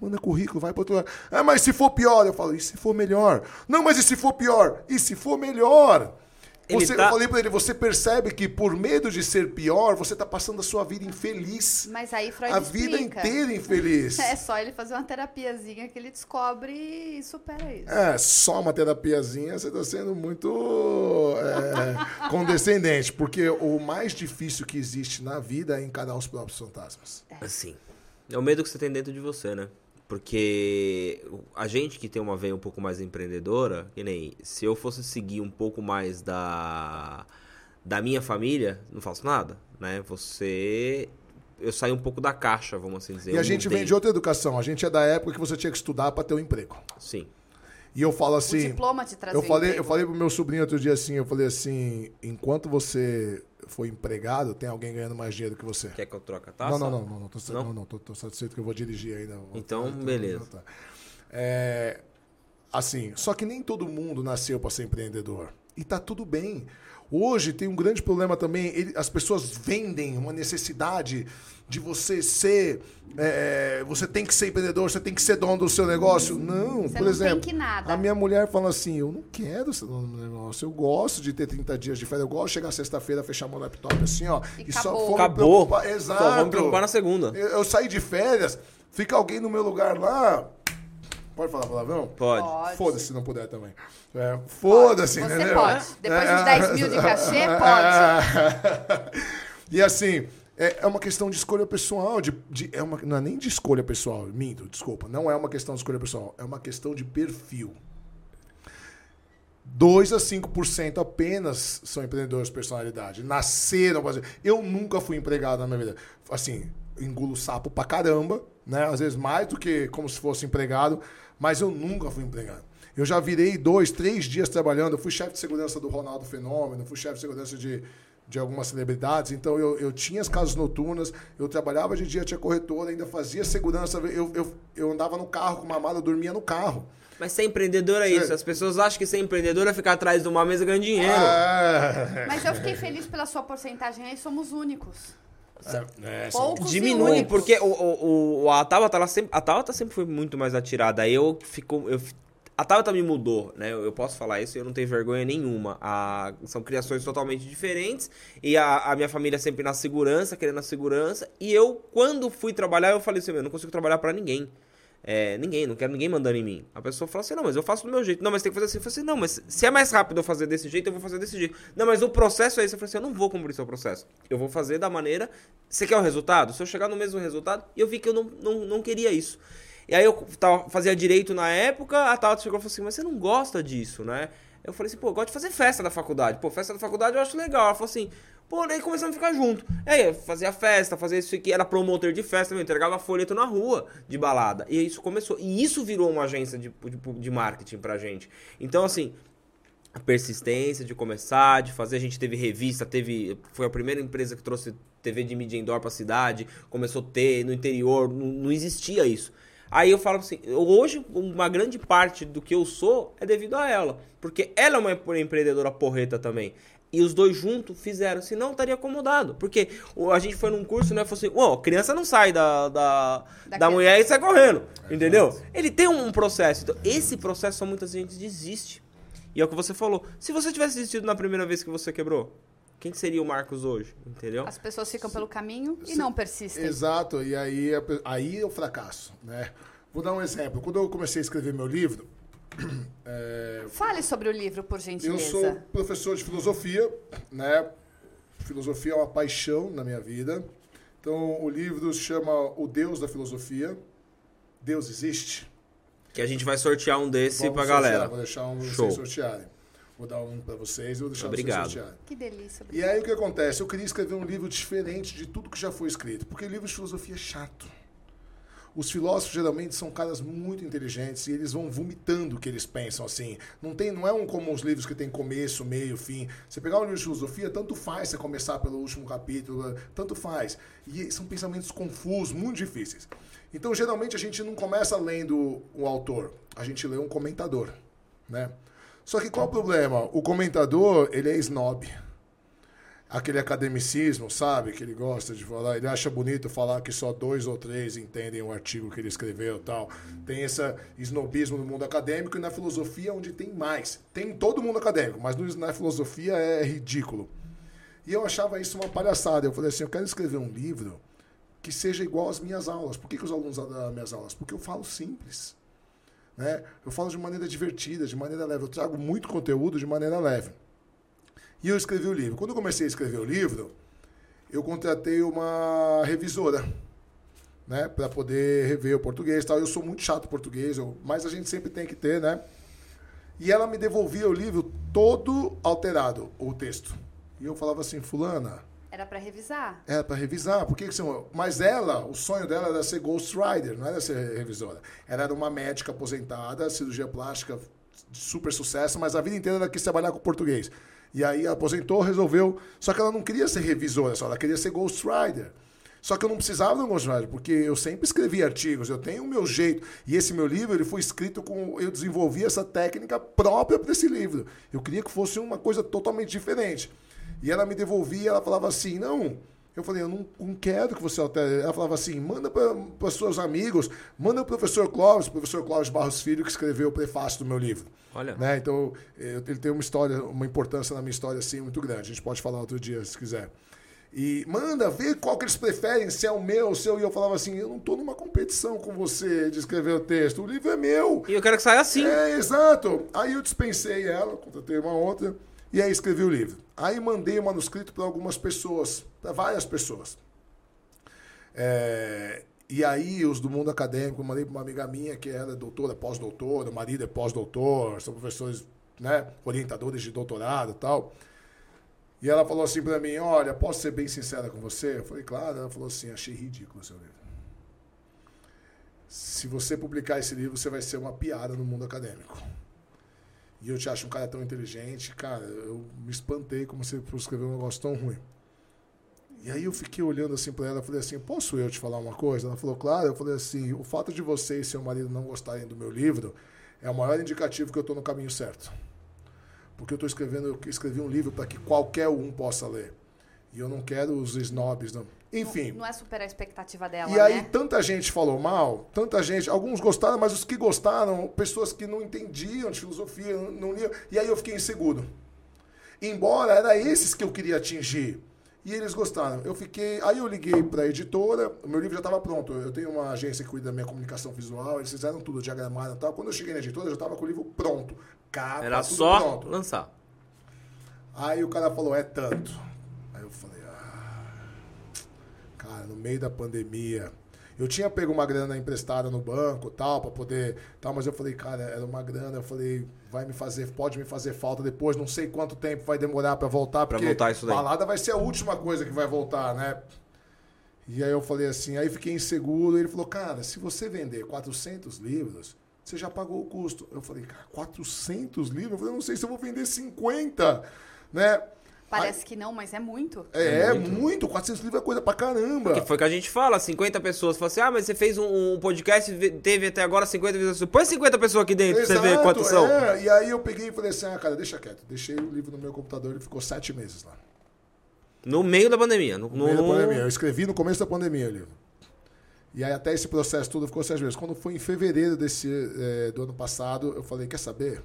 Manda currículo, vai para outro lado. Ah, mas se for pior? Eu falo, e se for melhor? Não, mas e se for pior? E se for melhor? Você, tá- Eu falei pra ele, você percebe que por medo de ser pior, você tá passando a sua vida infeliz. Mas aí Freud a vida explica. inteira infeliz. (laughs) É só ele fazer uma terapiazinha que ele descobre e supera isso. É, só uma terapiazinha, você tá sendo muito é, (laughs) condescendente. Porque o mais difícil que existe na vida é encarar os próprios fantasmas. Assim. É o medo que você tem dentro de você, né? Porque a gente que tem uma veia um pouco mais empreendedora, que nem se eu fosse seguir um pouco mais da da minha família, não faço nada, né? Você eu saio um pouco da caixa, vamos assim dizer. E a Eu gente vem de outra educação. A gente é da época que você tinha que estudar para ter um emprego. Sim. E eu falo o assim. diploma te Eu o falei, eu emprego. falei pro meu sobrinho outro dia assim, eu falei assim, enquanto você for empregado, tem alguém ganhando mais dinheiro que você. Quer que eu troque a taça? Não, não, não, não, não, tô, Não? não, não, tô, tô satisfeito que eu vou dirigir ainda. Então, tá, beleza. tá. É, assim, só que nem todo mundo nasceu para ser empreendedor. E tá tudo bem. Hoje tem um grande problema também, ele- as pessoas vendem uma necessidade de você ser, é, você tem que ser empreendedor, você tem que ser dono do seu negócio. Não, Você por não exemplo, tem que nada. a minha mulher fala assim, eu não quero ser dono do meu negócio, eu gosto de ter 30 dias de férias, eu gosto de chegar sexta-feira, fechar meu laptop assim, ó, E e, só me Acabou. preocupar- Exato. Só vamos me preocupar na segunda. Eu, eu saí de férias, fica alguém no meu lugar lá. Pode falar palavrão? Pode. Foda-se se não puder também. É, Foda-se, Você entendeu? pode. Depois É, dos 10 mil de cachê, (laughs) pode. e assim, é, é uma questão de escolha pessoal. De, de- é uma, não é nem de escolha pessoal, minto, desculpa. Não é uma questão de escolha pessoal, é uma questão de perfil. 2 a 5% apenas são empreendedores de personalidade. Nasceram. Eu nunca fui empregado na minha vida. Assim, engulo sapo pra caramba, né? Às vezes mais do que como se fosse empregado, mas eu nunca fui empregado. Eu já virei dois, três dias trabalhando. Eu fui chefe de segurança do Ronaldo Fenômeno, fui chefe de segurança de, de algumas celebridades. Então eu, eu tinha as casas noturnas, eu trabalhava de dia, tinha corretora, ainda fazia segurança. Eu, eu, eu andava no carro com uma mala, eu dormia no carro. Mas ser empreendedor é isso. As pessoas acham que ser empreendedor é ficar atrás de uma mesa ganhando dinheiro. É. Mas eu fiquei feliz pela sua porcentagem aí, somos únicos. É, Poucos e Diminui, porque o, o, o- a Tabata, ela sempre, a Tabata sempre foi muito mais atirada. Eu fico. Eu, a Tabata me mudou, né? Eu, posso falar isso eu não tenho vergonha nenhuma. A- são criações totalmente diferentes. E a, a minha família sempre na segurança, querendo a segurança. E eu, quando fui trabalhar, eu falei assim: eu não consigo trabalhar pra ninguém. É, ninguém, não quero ninguém mandando em mim. A pessoa fala assim, não, mas eu faço do meu jeito. Não, mas tem que fazer assim. Eu falei assim, não, mas se é mais rápido eu fazer desse jeito, eu vou fazer desse jeito. Não, mas o processo é esse. Eu falei assim, eu não vou cumprir seu processo. Eu vou fazer da maneira... Você quer o resultado? Se eu chegar no mesmo resultado, eu vi que eu não, não, não queria isso. E aí eu tava, fazia direito na época, a Tata chegou e falou assim, mas você não gosta disso, né? Eu falei assim, pô, eu gosto de fazer festa da faculdade. Pô, festa da faculdade eu acho legal. Ela falou assim, pô, daí começamos a ficar junto. Aí eu fazia festa, fazia isso aqui, era promotor de festa, eu entregava folheto na rua de balada. E isso começou. E isso virou uma agência de, de, de marketing pra gente. Então, assim, a persistência de começar, de fazer. A gente teve revista, teve. Foi a primeira empresa que trouxe TV de mídia indoor pra cidade. Começou a ter no interior, não, não existia isso. Aí eu falo assim, hoje uma grande parte do que eu sou é devido a ela. Porque ela é uma empreendedora porreta também. E os dois juntos fizeram, senão eu estaria acomodado. Porque o- a gente foi num curso, né? Falou assim, ó, criança não sai da, da, Da da mulher e sai correndo. Entendeu? Ele tem um processo. Então, esse processo só muita gente desiste. E é o que você falou. Se você tivesse desistido na primeira vez que você quebrou, quem que seria o Marcos hoje? Entendeu? As pessoas ficam pelo caminho e não persistem. Exato, e aí, aí é o fracasso, né? Vou dar um exemplo. Quando eu comecei a escrever meu livro, (clears throat) é, Fale sobre o livro, por eu gentileza. sou professor de filosofia, né? Filosofia é uma paixão na minha vida. Então, o livro se chama O Deus da Filosofia. Deus existe? Que a gente vai sortear um desse Vamos pra sortear, galera. Vou deixar um pra Show. vocês sortearem. Vou dar um para vocês e vou deixar Obrigado. vocês sortearem. Que delícia. E aí o que acontece? Eu queria escrever um livro diferente de tudo que já foi escrito, porque livro de filosofia é chato. Os filósofos geralmente são caras muito inteligentes e eles vão vomitando o que eles pensam assim. Não tem, não é um como os livros que tem começo, meio, fim. Você pegar um livro de filosofia, tanto faz você começar pelo último capítulo, tanto faz. E são pensamentos confusos, muito difíceis. Então, geralmente a gente não começa lendo o autor, a gente lê um comentador, né? Só que qual o problema? O comentador, ele é snob. aquele academicismo, sabe? Que ele gosta de falar. Ele acha bonito falar que só dois ou três entendem o artigo que ele escreveu tal. Tem esse snobismo no mundo acadêmico e na filosofia onde tem mais. Tem em todo mundo acadêmico, mas na filosofia é ridículo. E eu achava isso uma palhaçada. Eu falei assim, eu quero escrever um livro que seja igual às minhas aulas. Por que, que os alunos das minhas aulas? Porque eu falo simples. Né? Eu falo de maneira divertida, de maneira leve. Eu trago muito conteúdo de maneira leve. E eu escrevi o livro. Quando eu comecei a escrever o livro, eu contratei uma revisora, né, para poder rever o português, tal. Eu sou muito chato português, eu, mas a gente sempre tem que ter, né? E ela me devolvia o livro todo alterado, o texto. E eu falava assim, fulana, era para revisar. Era para revisar. Por que que você... Mas ela, o sonho dela era ser Ghost Rider, não era ser revisora. Ela era uma médica aposentada, cirurgia plástica super sucesso, mas a vida inteira ela quis trabalhar com português. E aí aposentou, resolveu. Só que ela não queria ser revisora só, ela queria ser Ghostwriter. Só que eu não precisava de um Ghostwriter, porque eu sempre escrevi artigos, eu tenho o meu jeito. E esse meu livro ele foi escrito com. Eu desenvolvi essa técnica própria para esse livro. Eu queria que fosse uma coisa totalmente diferente. E ela me devolvia, ela falava assim: não. Eu falei, eu não, não quero que você altere. Ela falava assim: manda para os seus amigos, manda o professor Clóvis, o professor Clóvis Barros Filho, que escreveu o prefácio do meu livro. Olha. Né? Então, ele tem uma história, uma importância na minha história assim muito grande. A gente pode falar outro dia, se quiser. E manda, vê qual que eles preferem, se é o meu, o seu. E eu falava assim: eu não estou numa competição com você de escrever o texto, o livro é meu. E eu quero que saia assim. É, exato. Aí eu dispensei ela, contratei uma outra, e aí escrevi o livro. Aí mandei o manuscrito para algumas pessoas, para várias pessoas. É, e aí, os do mundo acadêmico, mandei para uma amiga minha que era doutora, pós-doutora, o marido é pós-doutor, são professores, né, orientadores de doutorado e tal. E ela falou assim para mim: Olha, posso ser bem sincera com você? Eu falei: Claro. Ela falou assim: Achei ridículo o seu livro. Se você publicar esse livro, você vai ser uma piada no mundo acadêmico. E eu te acho um cara tão inteligente, cara, eu me espantei como você escreveu um negócio tão ruim. E aí eu fiquei olhando assim para ela, falei assim, posso eu te falar uma coisa? Ela falou, claro. Eu falei assim, o fato de você e seu marido não gostarem do meu livro é o maior indicativo que eu estou no caminho certo. Porque eu estou escrevendo, eu escrevi um livro para que qualquer um possa ler. E eu não quero os snobs, não. Enfim. Não, não é superar a expectativa dela, E aí né? tanta gente falou mal, tanta gente, alguns gostaram, mas os que gostaram, pessoas que não entendiam de filosofia, não, não liam. E aí eu fiquei inseguro. Embora era esses que eu queria atingir. E eles gostaram. Eu fiquei. Aí eu liguei para a editora, o meu livro já estava pronto. Eu tenho uma agência que cuida da minha comunicação visual, eles fizeram tudo, diagramaram e tal. Quando eu cheguei na editora, eu já estava com o livro pronto. Capa, Era tudo só pronto. lançar. Aí o cara falou, é tanto. Aí eu falei, ah. No meio da pandemia. Eu tinha pego uma grana emprestada no banco tal, para poder. tal, Mas eu falei, cara, era uma grana. Eu falei, vai me fazer, pode me fazer falta depois. Não sei quanto tempo vai demorar para voltar. Pra porque voltar isso daí. balada vai ser a última coisa que vai voltar, né? E aí eu falei assim, aí fiquei inseguro. Ele falou, cara, se você vender 400 livros, você já pagou o custo. Eu falei, cara, 400 livros? Eu falei, eu não sei se eu vou vender 50, né? Parece que não, mas é muito. É, é muito. 400 livros é coisa pra caramba. Que foi o que a gente fala, 50 pessoas. Fala assim, ah, mas você fez um, um podcast e teve até agora 50 visualizações. Põe 50 pessoas aqui dentro pra você ver quantos são. é. E aí eu peguei e falei assim, ah, cara, deixa quieto. Deixei o livro no meu computador, ele ficou sete meses lá. No meio da pandemia. No, No meio da no- pandemia. Eu escrevi no começo da pandemia o livro. E aí até esse processo todo ficou sete meses. Quando foi em fevereiro desse, eh, do ano passado, eu falei, quer saber?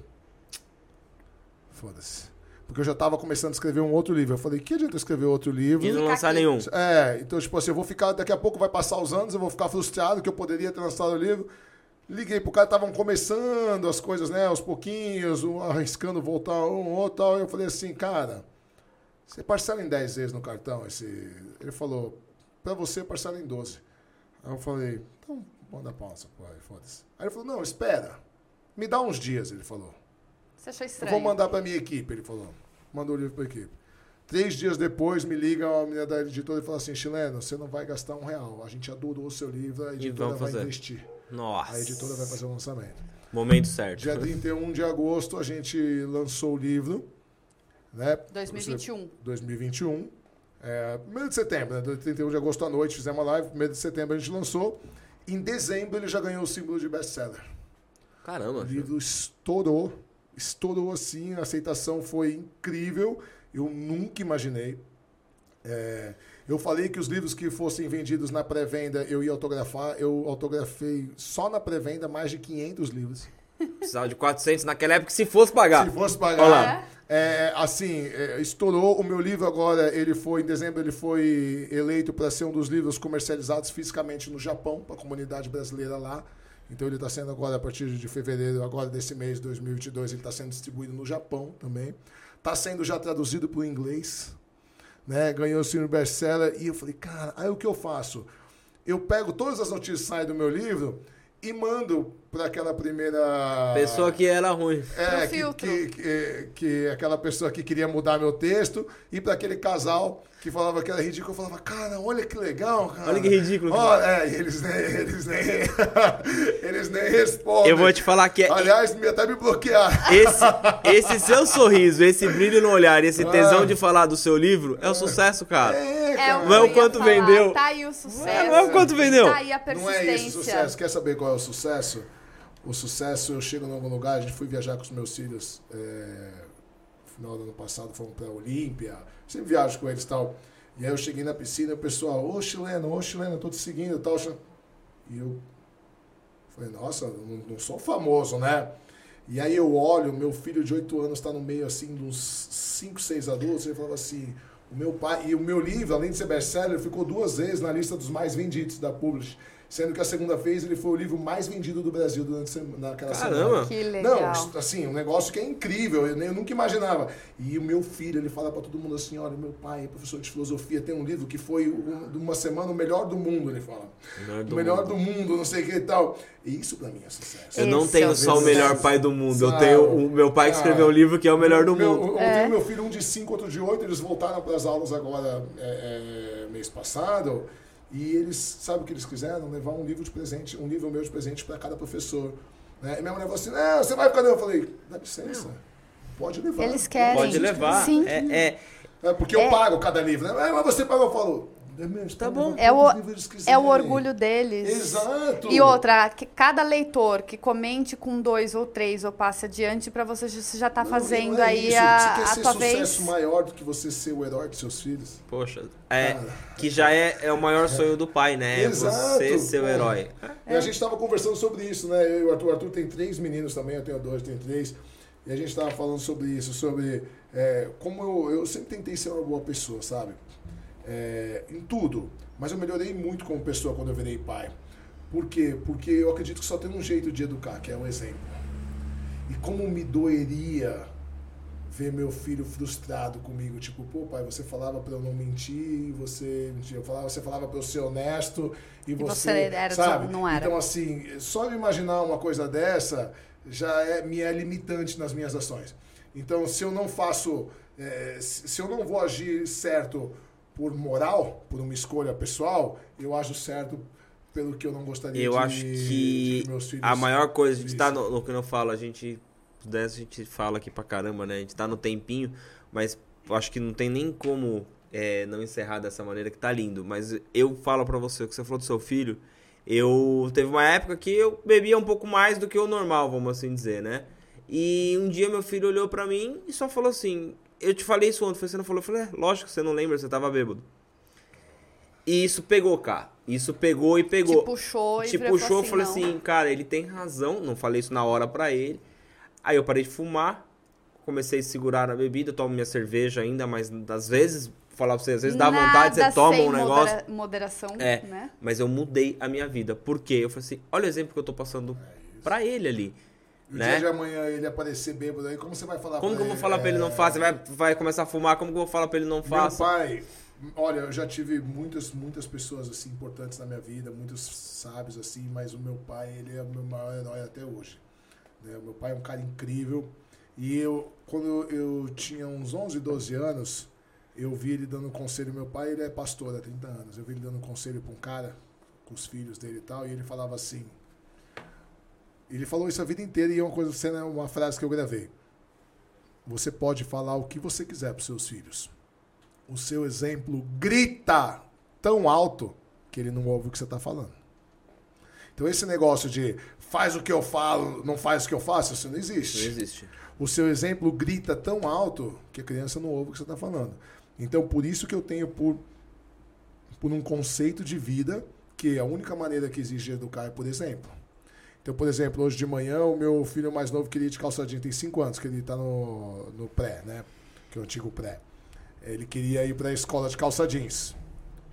Foda-se. Porque eu já estava começando a escrever um outro livro. Eu falei, que adianta eu escrever outro livro? E não lançar nenhum. É, então, tipo assim, eu vou ficar, daqui a pouco vai passar os anos, eu vou ficar frustrado que eu poderia ter lançado o livro. Liguei pro cara, estavam começando as coisas, né, aos pouquinhos, um arriscando voltar um outro tal. Eu falei assim, cara, você parcela em 10 vezes no cartão esse. Ele falou, pra você parcela em 12. Aí eu falei, então manda pausa, pô, aí foda-se. Aí ele falou, não, espera. Me dá uns dias, ele falou. Você achou Eu estranho? vou mandar pra minha equipe, ele falou. Mandou o livro pra equipe. Três dias depois, me liga a menina da editora e fala assim: Chileno, você não vai gastar um real. A gente adorou o seu livro, a editora vamos vai fazer. investir. Nossa. A editora vai fazer o lançamento. Momento certo. Dia 31 de agosto, a gente lançou o livro. Né? 2021. 2021. É, primeiro de setembro, né? 31 de agosto à noite, fizemos uma live. Primeiro de setembro a gente lançou. Em dezembro ele já ganhou o símbolo de best-seller. Caramba. O livro estourou, estourou assim, a aceitação foi incrível. Eu nunca imaginei, É, eu falei que os livros que fossem vendidos na pré-venda eu ia autografar. Eu autografei só na pré-venda mais de 500 livros. Precisava de 400 naquela época, se fosse pagar. Se fosse Olha pagar. lá. É, assim, é, estourou. O meu livro agora, ele foi, em dezembro, ele foi eleito para ser um dos livros comercializados fisicamente no Japão, para a comunidade brasileira lá. Então ele está sendo agora, a partir de fevereiro, agora desse mês de 2022, ele está sendo distribuído no Japão também. Está sendo já traduzido para o inglês. Né? Ganhou o Sr. Bestseller. E eu falei, cara, aí o que eu faço? Eu pego todas as notícias que saem do meu livro e mando para aquela primeira... Pessoa que era ruim. É, que, que, que, que aquela pessoa que queria mudar meu texto e para aquele casal que falava que era ridículo, eu falava, cara, olha que legal, cara. Olha que ridículo. Olha, é, eles nem, eles nem, (laughs) eles nem respondem. Eu vou te falar que é- Aliás, me- até me bloquearam. esse, (laughs) esse seu sorriso, esse brilho no olhar, esse tesão Ah. de falar do seu livro é o sucesso, cara. É, É cara. Não é o quanto falar. vendeu. Tá aí o sucesso. Não é o quanto vendeu. Tá aí a Não persistência. é esse o sucesso. Quer saber qual é o sucesso? O sucesso, eu chego em algum lugar, a gente foi viajar com os meus filhos. É, final do ano passado fomos pra Olímpia. Sempre viajo com eles e tal. E aí eu cheguei na piscina e o pessoal, ô chileno, ô chileno, eu tô te seguindo e tal. E eu falei, nossa, não, não sou famoso, né? E aí eu olho, meu filho de 8 anos está no meio assim de uns 5, 6 adultos, ele falava assim, o meu pai, e o meu livro, além de ser best-seller, ficou duas vezes na lista dos mais vendidos da Publish, sendo que a segunda vez ele foi o livro mais vendido do Brasil durante naquela Caramba. semana. Que legal. Não, assim, um negócio que é incrível, eu, eu nunca imaginava. E o meu filho, ele fala pra todo mundo assim, olha, meu pai é professor de filosofia, tem um livro que foi um, de uma semana o melhor do mundo, ele fala. Melhor o do melhor mundo. do mundo, não sei o que e tal. E isso pra mim é sucesso. Eu não tenho é o só o melhor pai do mundo, eu tenho o meu pai que escreveu um livro que é o melhor do meu, mundo. Eu, É. tenho meu filho, um de 5, outro de 8, eles voltaram para as aulas agora é, é, mês passado. E eles, sabe o que eles quiseram? Levar um livro de presente, um livro meu de presente para cada professor. Né? E minha mulher falou assim: não, você vai ficar. Eu falei, dá licença. Pode levar. Eles querem. Pode levar. Sim. É, é, É porque eu É. pago cada livro. Né? "Ah, Mas você pagou, eu falo. "É mesmo, Tá bom. É o, é o quiserem." orgulho deles. Exato. E outra, que cada leitor que comente com dois ou três ou passe adiante, pra você, já- você já tá Não, fazendo não é aí isso. a, Você quer a ser tua sucesso vez. maior do que você ser o herói dos seus filhos? poxa, é, Cara. que já é, é o maior sonho do pai, né? É Exato, você ser o pô. herói. E a gente estava conversando sobre isso, né? Eu e o Arthur. O Arthur tem três meninos também, eu tenho dois, tenho três. E a gente estava falando sobre isso, sobre é, como eu, eu sempre tentei ser uma boa pessoa, sabe? É, em tudo. Mas eu melhorei muito como pessoa quando eu virei pai. Por quê? Porque eu acredito que só tem um jeito de educar, que é o exemplo. E como me doeria ver meu filho frustrado comigo, tipo, pô, pai, você falava para eu não mentir, você. Eu falava, você falava para eu ser honesto e, você era- sabe? não era. Então assim, só de imaginar uma coisa dessa já é me é limitante nas minhas ações. Então, se eu não faço, é, se eu não vou agir certo por moral, por uma escolha pessoal, eu ajo certo pelo que eu não gostaria Eu de, acho que meus filhos a maior coisa, a gente tá vissem. no, no que eu falo, a gente. Dessa a gente fala aqui pra caramba, né? A gente tá no tempinho, mas acho que não tem nem como é, não encerrar dessa maneira que tá lindo. Mas eu falo pra você, o que você falou do seu filho, eu. Teve uma época que eu bebia um pouco mais do que o normal, vamos assim dizer, né? E um dia meu filho olhou pra mim e só falou assim: Eu te falei isso ontem, você não falou? Eu falei: é, lógico que você não lembra, você tava bêbado. E isso pegou, cara. Isso pegou e pegou Te puxou e te puxou, eu assim, falei não. assim, cara, ele tem razão. Não falei isso na hora pra ele. Aí eu parei de fumar, comecei a segurar a bebida, tomo minha cerveja ainda, mas às vezes, falar pra você, às vezes dá vontade, você toma um negócio. modera- moderação, É, né? mas eu mudei a minha vida. Por quê? Eu falei assim, olha o exemplo que eu tô passando pra ele ali. E o né? dia de amanhã ele aparecer bêbado aí, como você vai falar Como que pra eu vou falar pra ele não É, faça? Vai, vai começar a fumar, como que eu vou falar pra ele não Meu faça? pai, olha, eu já tive muitas, muitas pessoas assim importantes na minha vida, muitos sábios assim, mas o meu pai, ele é o meu maior herói até hoje. né? O meu pai é um cara incrível. E eu, quando eu tinha uns 11, 12 anos, eu vi ele dando conselho. Meu pai, ele é pastor há 30 anos. Eu vi ele dando conselho pra um cara, com os filhos dele e tal, e ele falava assim. Ele falou isso a vida inteira e é uma coisa, cena, uma frase que eu gravei. Você pode falar o que você quiser para seus filhos. O seu exemplo grita tão alto que ele não ouve o que você está falando. Então esse negócio de faz o que eu falo, não faz o que eu faço, isso não existe. Não existe. O seu exemplo grita tão alto que a criança não ouve o que você está falando. Então, por isso que eu tenho por, por um conceito de vida que a única maneira que existe de educar é por exemplo. Então, por exemplo, hoje de manhã, o meu filho mais novo queria ir de calça jeans, tem 5 anos, que ele está no, no pré, né? Que é o antigo pré. Ele queria ir para a escola de calça jeans.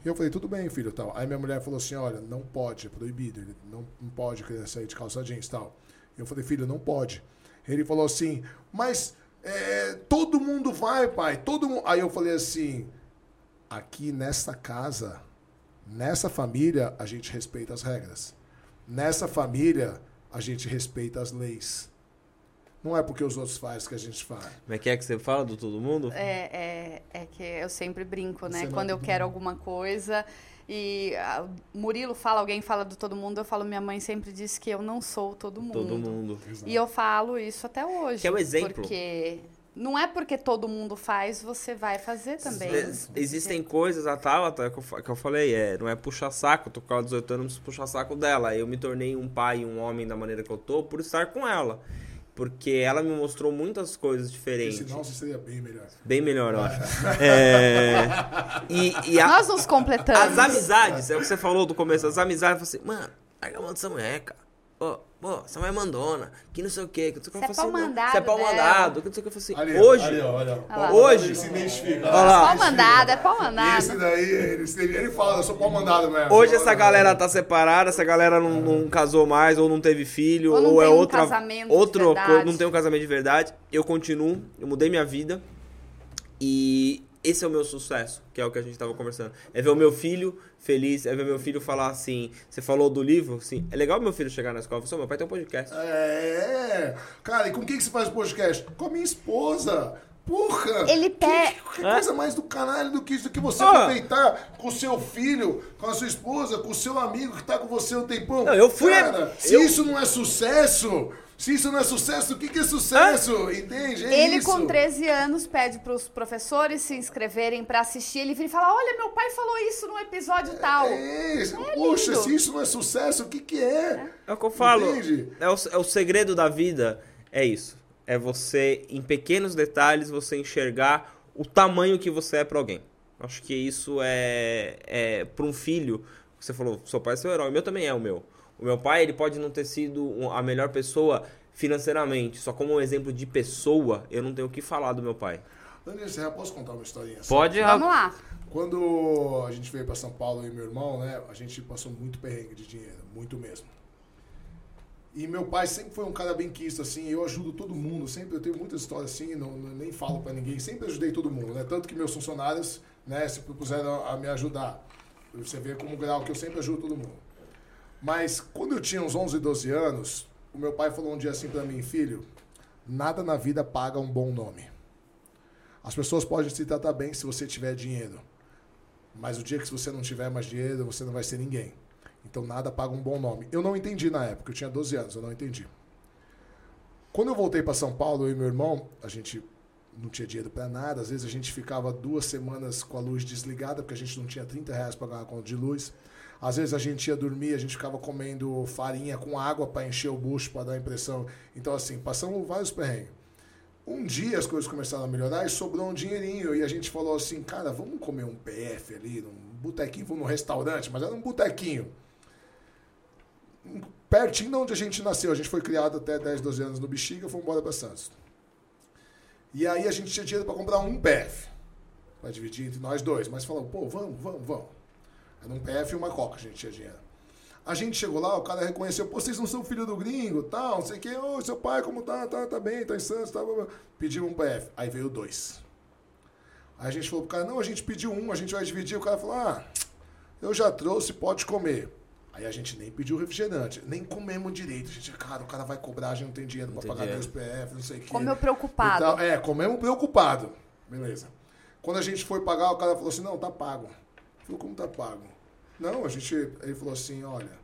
E eu falei, tudo bem, filho, tal. Aí minha mulher falou assim, olha, não pode, é proibido, ele não, não pode criança ir de calça jeans, tal. Eu falei, filho, não pode. Ele falou assim, mas é, todo mundo vai, pai, todo mundo... Aí eu falei assim, aqui nessa casa, nessa família, a gente respeita as regras. Nessa família, a gente respeita as leis. Não é porque os outros fazem que a gente faz. Como é que é que você fala do todo mundo? É, é, é que eu sempre brinco, né? Você não- Quando eu quero alguma coisa e ah, o Murilo fala, alguém fala do todo mundo, eu falo, minha mãe sempre disse que eu não sou todo mundo. Todo mundo. E eu falo isso até hoje. Que é o exemplo. Porque não é porque todo mundo faz, você vai fazer também. Ex- Existem coisas, a Tabata, que eu, que eu falei, é, não é puxar saco, eu tô com ela 18 anos, não preciso puxar saco dela. Eu me tornei um pai e um homem da maneira que eu tô por estar com ela. Porque ela me mostrou muitas coisas diferentes. Senão você seria bem melhor. Bem melhor, eu acho. (laughs) É, e, e a- Nós nos completamos. as amizades, é o que você falou do começo, as amizades, eu falei assim, mano, larga a mão dessa mulher, cara. Pô, pô, essa mulher é mandona, que não sei o quê, que não sei o que. Eu Você é assim, pau não, mandado Você é pau mandado, que não sei o que. Eu falei assim, Ali, hoje, ali, olha, Olha lá. Hoje- Ele se identifica. Olha lá. Pau mandado, é pau mandado. Esse daí, ele, ele fala, eu sou pau mandado mesmo. Hoje essa galera tá separada, essa galera não, não casou mais, ou não teve filho, Ou ou, não é tem um outra. casamento de outro, verdade. não tem um casamento de verdade. Eu continuo, eu mudei minha vida. E esse é o meu sucesso, que é o que a gente tava conversando. É ver o meu filho feliz, é ver meu filho falar assim. Você falou do livro? Sim. É legal meu filho chegar na escola e falar, "Seu, meu pai tem um podcast. É. Cara, e com quem que você faz podcast? Com a minha esposa. Porra! Ele Que, pe- que coisa mais do caralho do que isso, do que você Ah. aproveitar com o seu filho, com a sua esposa, com o seu amigo que tá com você um tempão. Não, eu fui- Cara, se eu- isso não é sucesso, se isso não é sucesso, o que, que é sucesso? Entende? É Ele, isso. com 13 anos, pede para os professores se inscreverem para assistir. Ele vira e fala: Olha, meu pai falou isso no episódio tal. É isso. Poxa, lindo. se isso não é sucesso, o que, que é? É o que eu falo. É o, é o segredo da vida. É isso. É você, em pequenos detalhes, você enxergar o tamanho que você é pra alguém. Acho que isso é, é para um filho. Você falou, seu pai é seu herói. O meu também é o meu. O meu pai, ele pode não ter sido a melhor pessoa financeiramente. Só como um exemplo de pessoa, eu não tenho o que falar do meu pai. Daniel Serra, posso contar uma historinha? Pode, Vamos lá. Quando a gente veio para São Paulo, e meu irmão, né? A gente passou muito perrengue de dinheiro, muito mesmo. E meu pai sempre foi um cara bem quisto, assim, eu ajudo todo mundo, sempre, eu tenho muitas histórias assim, não, não- nem falo para ninguém, sempre ajudei todo mundo, né? Tanto que meus funcionários, né, se propuseram a me ajudar. Você vê como grau que eu sempre ajudo todo mundo. Mas quando eu tinha uns 11, 12 anos, o meu pai falou um dia assim para mim, filho, nada na vida paga um bom nome. As pessoas podem te tratar bem se você tiver dinheiro. Mas o dia que você não tiver mais dinheiro, você não vai ser ninguém. Então nada paga um bom nome. Eu não entendi na época, eu tinha 12 anos, eu não entendi. Quando eu voltei para São Paulo, eu e meu irmão, a gente não tinha dinheiro para nada. Às vezes a gente ficava duas semanas com a luz desligada, porque a gente não tinha 30 reais para pagar a conta de luz. Às vezes a gente ia dormir, a gente ficava comendo farinha com água para encher o bucho, para dar impressão. Então, assim, passamos vários perrengues. Um dia as coisas começaram a melhorar e sobrou um dinheirinho. E a gente falou assim, cara, vamos comer um PF ali, num botequinho, vamos num restaurante, mas era um botequinho. Pertinho de onde a gente nasceu. A gente foi criado até 10, 12 anos no Bexiga, fomos embora para Santos. E aí a gente tinha dinheiro para comprar um PF. Para dividir entre nós dois. Mas falou, pô, vamos, vamos, vamos. Era um PF e uma coca, a gente tinha dinheiro. A gente chegou lá, o cara reconheceu, pô, vocês não são filho do gringo, tal, não sei o quê, ô, seu pai como tá, tá, tá bem, tá em Santos, tá, blá, blá. pediu um PF, aí veio dois. Aí a gente falou pro cara, não, a gente pediu um, a gente vai dividir, o cara falou, ah, eu já trouxe, pode comer. Aí a gente nem pediu refrigerante, nem comemos direito, a gente, cara, o cara vai cobrar, a gente não tem dinheiro pra tem pagar dinheiro. dois PF, não sei o quê. Comeu preocupado. tal. É, comemos preocupado. Beleza. Quando a gente foi pagar, o cara falou assim, não, tá pago. Falou, como tá pago? Não, a gente. Ele falou assim, olha,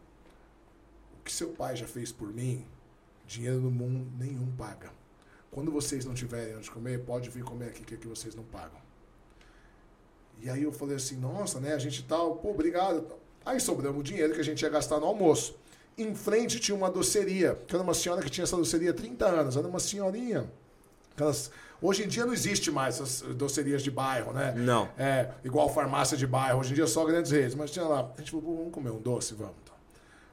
o que seu pai já fez por mim, dinheiro no mundo nenhum paga. Quando vocês não tiverem onde comer, pode vir comer aqui que aqui vocês não pagam. E aí eu falei assim, nossa, né? A gente tal, pô, obrigado. Aí sobramos o dinheiro que a gente ia gastar no almoço. Em frente tinha uma doceria, que era uma senhora que tinha essa doceria há 30 anos, era uma senhorinha. Aquelas, hoje em dia não existe mais essas docerias de bairro, né? Não. É, igual farmácia de bairro. Hoje em dia só grandes redes. Mas tinha lá, a gente falou, vamos comer um doce, vamos. Então.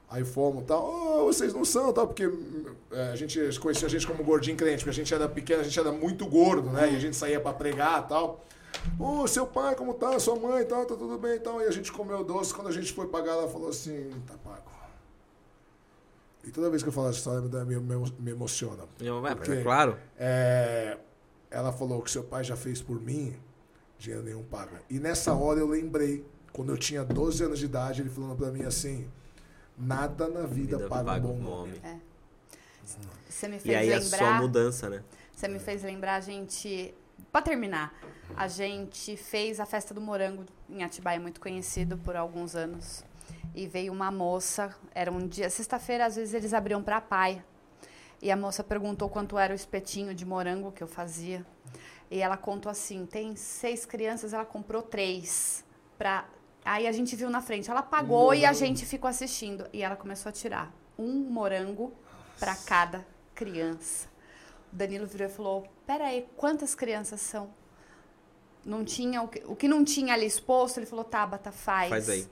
Aí fomos tal, oh, vocês não são, tal, porque é, a gente conhecia a gente como gordinho crente, porque a gente era pequeno, a gente era muito gordo, né? E a gente saía para pregar tal. Ô, oh, seu pai, como tá? Sua mãe, tal, tá tudo bem e tal. E a gente comeu doce, quando a gente foi pagar, ela falou assim, tá pago. E toda vez que eu falo essa história, me, me, me emociona. Porque, é claro. É, ela falou que seu pai já fez por mim, dinheiro nenhum paga. E nessa hora eu lembrei, quando eu tinha 12 anos de idade, ele falando para mim assim, nada na vida, vida paga, paga um bom nome. É. Você me fez e aí lembrar, é só mudança, né? Você me fez lembrar, a gente... Para terminar, a gente fez a festa do morango em Atibaia, muito conhecido por alguns anos. E veio uma moça, era um dia, sexta-feira, às vezes eles abriam para a paia. E a moça perguntou quanto era o espetinho de morango que eu fazia. E ela contou assim: tem seis crianças, ela comprou três. Pra... Aí a gente viu na frente. Ela pagou e a gente ficou assistindo. E ela começou a tirar um morango para cada criança. O Danilo virou e falou: Peraí, quantas crianças são? Não tinha, o que, o que não tinha ali exposto, ele falou: Tabata, faz. Faz aí.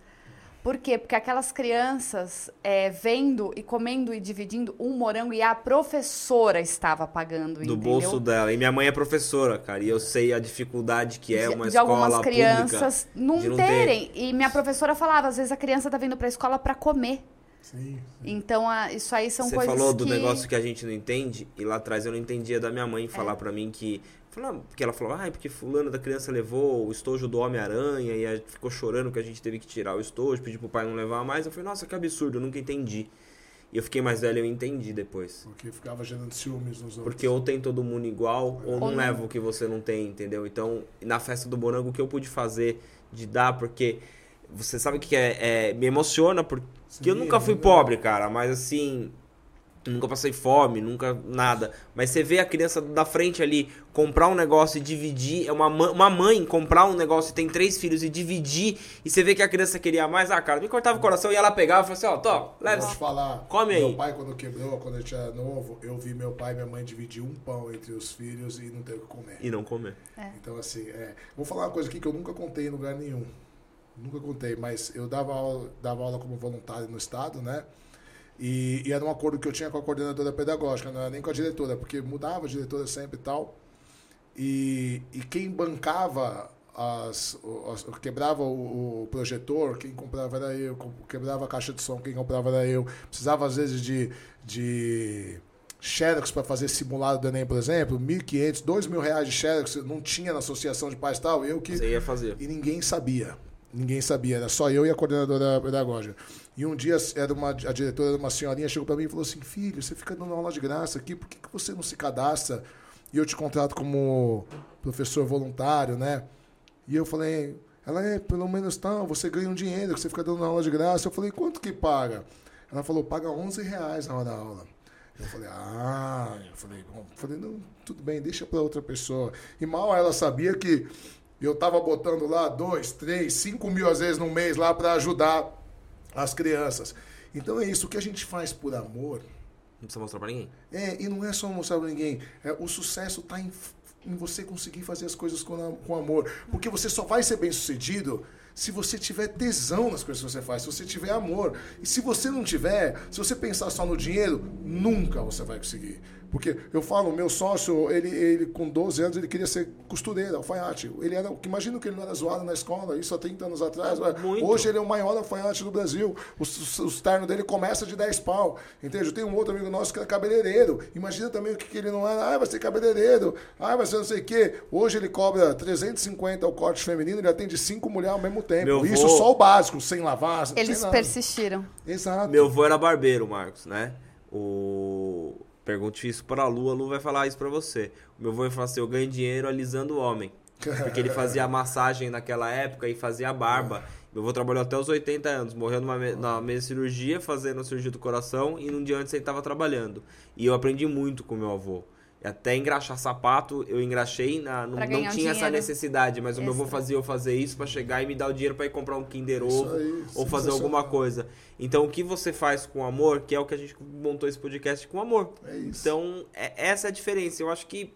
Por quê? Porque aquelas crianças é, vendo e comendo e dividindo um morango e a professora estava pagando, Do entendeu? bolso dela. E minha mãe é professora, cara. E eu sei a dificuldade que é uma de, de escola algumas crianças não, não terem. Ter. E minha professora falava, às vezes a criança tá vindo para a escola para comer. Sim, sim. Então, a, isso aí são Você coisas falou do que... negócio que a gente não entende, e lá atrás eu não entendia da minha mãe falar É. pra mim que. Falar, porque ela falou, ah, porque fulano da criança levou o estojo do Homem-Aranha e aí ficou chorando que a gente teve que tirar o estojo, pediu pro pai não levar mais. Eu falei, nossa, que absurdo, eu nunca entendi. E eu fiquei mais velho e eu entendi depois. Porque ficava gerando ciúmes nos outros. Porque ou tem todo mundo igual, ou, Ou não não. leva o que você não tem, entendeu? Então, na festa do Morango, o que eu pude fazer de dar, porque você sabe que é, é- me emociona, porque Sim, eu nunca fui legal. pobre, cara, mas assim, nunca passei fome, nunca nada. Mas você vê a criança da frente ali comprar um negócio e dividir, é uma, ma- uma mãe comprar um negócio e tem três filhos e dividir, e você vê que a criança queria mais, ah, cara, me cortava o coração e ela pegava e falava assim, ó, tô, leva. Posso te falar? Come meu aí. pai, quando quebrou, quando eu tinha novo, eu vi meu pai e minha mãe dividir um pão entre os filhos e não ter o que comer. E não comer. Então, assim, é, vou falar uma coisa aqui que eu nunca contei em lugar nenhum. Nunca contei, mas eu dava aula, dava aula como voluntário no Estado, né? E, e era um acordo que eu tinha com a coordenadora pedagógica, não era nem com a diretora, porque mudava a diretora sempre e tal. E, e quem bancava as, as- quebrava o, o projetor, quem comprava era eu, quebrava a caixa de som, quem comprava era eu. Precisava às vezes de, de Xerox para fazer simulado do Enem, por exemplo, 1.500, 2.000 reais de Xerox, não tinha na associação de pais e tal, eu que Você ia fazer. e ninguém sabia. Ninguém sabia, era só eu e a coordenadora pedagógica. E um dia era uma, a diretora uma senhorinha chegou para mim e falou assim: Filho, você fica dando aula de graça aqui, por que, que você não se cadastra? E eu te contrato como professor voluntário, né? E eu falei: Ela é, pelo menos tal, você ganha um dinheiro, que você fica dando aula de graça. Eu falei: Quanto que paga? Ela falou: Paga 11 reais na hora da aula. Eu falei, ah, eu falei, bom, falei, não, tudo bem, deixa para outra pessoa. E mal ela sabia que eu tava botando lá dois, três, cinco mil às vezes no mês lá para ajudar as crianças. Então é isso, o que a gente faz por amor, Não precisa mostrar pra ninguém. é, e não é só mostrar pra ninguém, é, o sucesso tá em, em você conseguir fazer as coisas com, com amor. Porque você só vai ser bem sucedido se você tiver tesão nas coisas que você faz, se você tiver amor. E se você não tiver, se você pensar só no dinheiro, nunca você vai conseguir. Porque eu falo, meu sócio, ele, ele com 12 anos, ele queria ser costureiro, alfaiate. Ele era, imagina que ele não era zoado na escola, isso há 30 anos atrás. Muito. Hoje ele é o maior alfaiate do Brasil. Os, os, os ternos dele começa de 10 pau. Entende? Eu tenho um outro amigo nosso que era cabeleireiro. Imagina também o que, que ele não era. Ah, vai ser cabeleireiro. Ah, vai ser não sei o quê. Hoje ele cobra 350 o corte feminino, ele atende cinco mulheres ao mesmo tempo. Meu Isso vô- só o básico, sem lavar, sem Eles nada. persistiram. Exato. Meu avô era barbeiro, Marcos, né? O... Pergunte isso pra Lu, a Lu vai falar isso pra você. O meu avô ia falar assim, eu ganho dinheiro alisando o homem. Porque ele fazia massagem naquela época e fazia barba. Meu avô trabalhou até os 80 anos, morreu numa me- na mesma cirurgia, fazendo a cirurgia do coração, e num dia antes ele estava trabalhando. E eu aprendi muito com meu avô. E até engraxar sapato, eu engraxei, na, não, não tinha essa necessidade, mas o meu avô Extra. fazia eu fazer isso pra chegar e me dar o dinheiro pra ir comprar um Kinder Ovo aí, ou fazer alguma coisa. Então, o que você faz com amor, que é o que a gente montou esse podcast com amor. É isso. Então, é- essa é a diferença. Eu acho que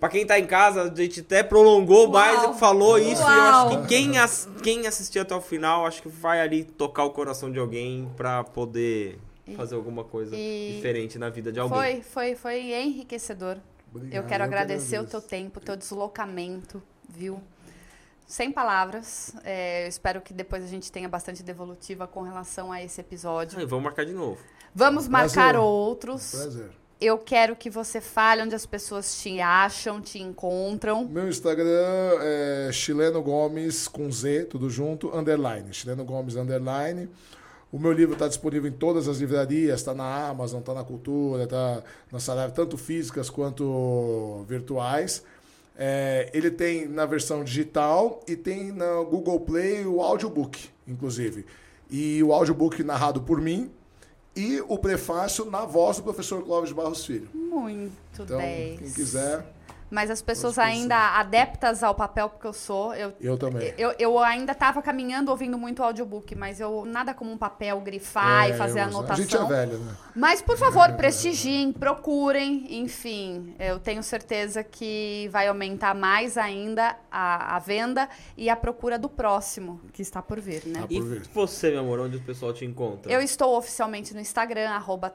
Pra quem tá em casa, a gente até prolongou Uau. mais, falou isso. E eu Uau. acho que quem, ass- quem assistiu até o final, acho que vai ali tocar o coração de alguém pra poder fazer alguma coisa e- diferente na vida de alguém. Foi, foi, foi enriquecedor. Obrigado, eu quero eu agradecer o agradeço. teu tempo, o teu deslocamento, viu? Sem palavras. É, eu espero que depois a gente tenha bastante devolutiva com relação a esse episódio. Aí, vamos marcar de novo. Vamos marcar Prazer. outros. Prazer. Eu quero que você fale onde as pessoas te acham, te encontram. Meu Instagram é Chileno Gomes com Z, tudo junto, underline. Chileno Gomes underline. O meu livro está disponível em todas as livrarias, está na Amazon, está na Cultura, está na Saraiva, tanto físicas quanto virtuais. É, ele tem na versão digital e tem na Google Play o audiobook, inclusive. E o audiobook narrado por mim e o prefácio na voz do professor Clóvis Barros Filho. Muito Então, 10. quem quiser, Mas as pessoas ainda adeptas ao papel, porque eu sou, eu eu também. Eu, eu ainda estava caminhando ouvindo muito audiobook, mas eu nada como um papel grifar É, e fazer eu- anotação. A gente é velho, né? Mas, por favor, (laughs) prestigiem, procurem, enfim. Eu tenho certeza que vai aumentar mais ainda a, a venda e a procura do próximo, que está por vir, né? Tá E por ver. você, meu amor, onde o pessoal te encontra? Eu estou oficialmente no Instagram, arroba.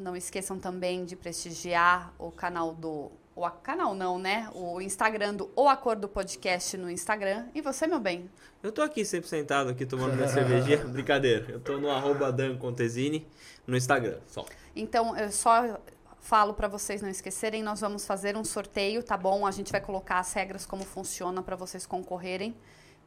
Não esqueçam também de prestigiar o canal do... O a- canal não, né? O Instagram do O Acordo Podcast no Instagram. E você, meu bem? Eu tô aqui sempre sentado aqui tomando minha cervejinha. (laughs) Brincadeira. Eu tô no arroba Dan Contesini no Instagram, só. Então, eu só falo para vocês não esquecerem, nós vamos fazer um sorteio, tá bom? A gente vai colocar as regras como funciona para vocês concorrerem.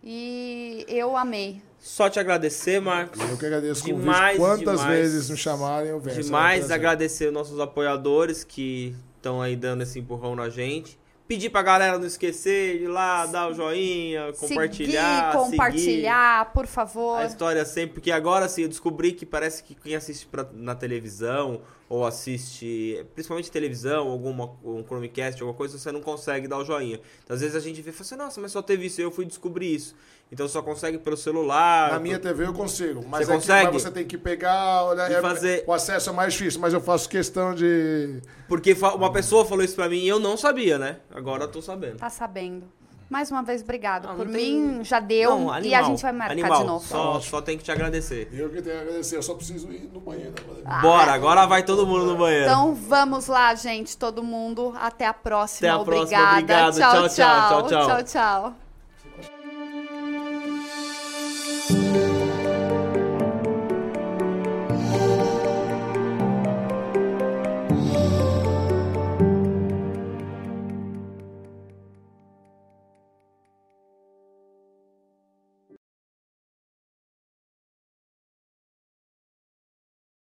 E eu amei. Só te agradecer, Marcos. Eu que agradeço o Demais, convite. Quantas demais. vezes me chamarem, eu venho. Demais um prazer. agradecer os nossos apoiadores que estão aí dando esse empurrão na gente. Pedir pra galera não esquecer de ir lá, dar o joinha, compartilhar, Seguir, compartilhar, por favor. A história sempre, porque agora sim eu descobri que parece que quem assiste pra- na televisão ou assiste, principalmente televisão, alguma um Chromecast, alguma coisa, você não consegue dar o joinha. Então, às vezes a gente vê e fala assim, nossa, mas só teve isso, eu fui descobrir isso. Então só consegue pelo celular. Na minha TV eu consigo. Mas, Você é que- consegue? mas você tem que pegar, olhar. E é- fazer- O acesso é mais difícil, mas eu faço questão de. Porque uma pessoa falou isso pra mim e eu não sabia, né? Agora eu tô sabendo. Tá sabendo. Mais uma vez, obrigado. Ah, por não tem- mim, já deu. Não, e a animal, gente vai marcar animal. de novo. Só, só tem que te agradecer. Eu que tenho a agradecer, eu só preciso ir no banheiro agora. Bora, agora vai todo mundo no banheiro. Então vamos lá, gente, todo mundo. Até a próxima. Até a próxima. Obrigada. Obrigado. Tchau, tchau, tchau, tchau. tchau, tchau. Thank you.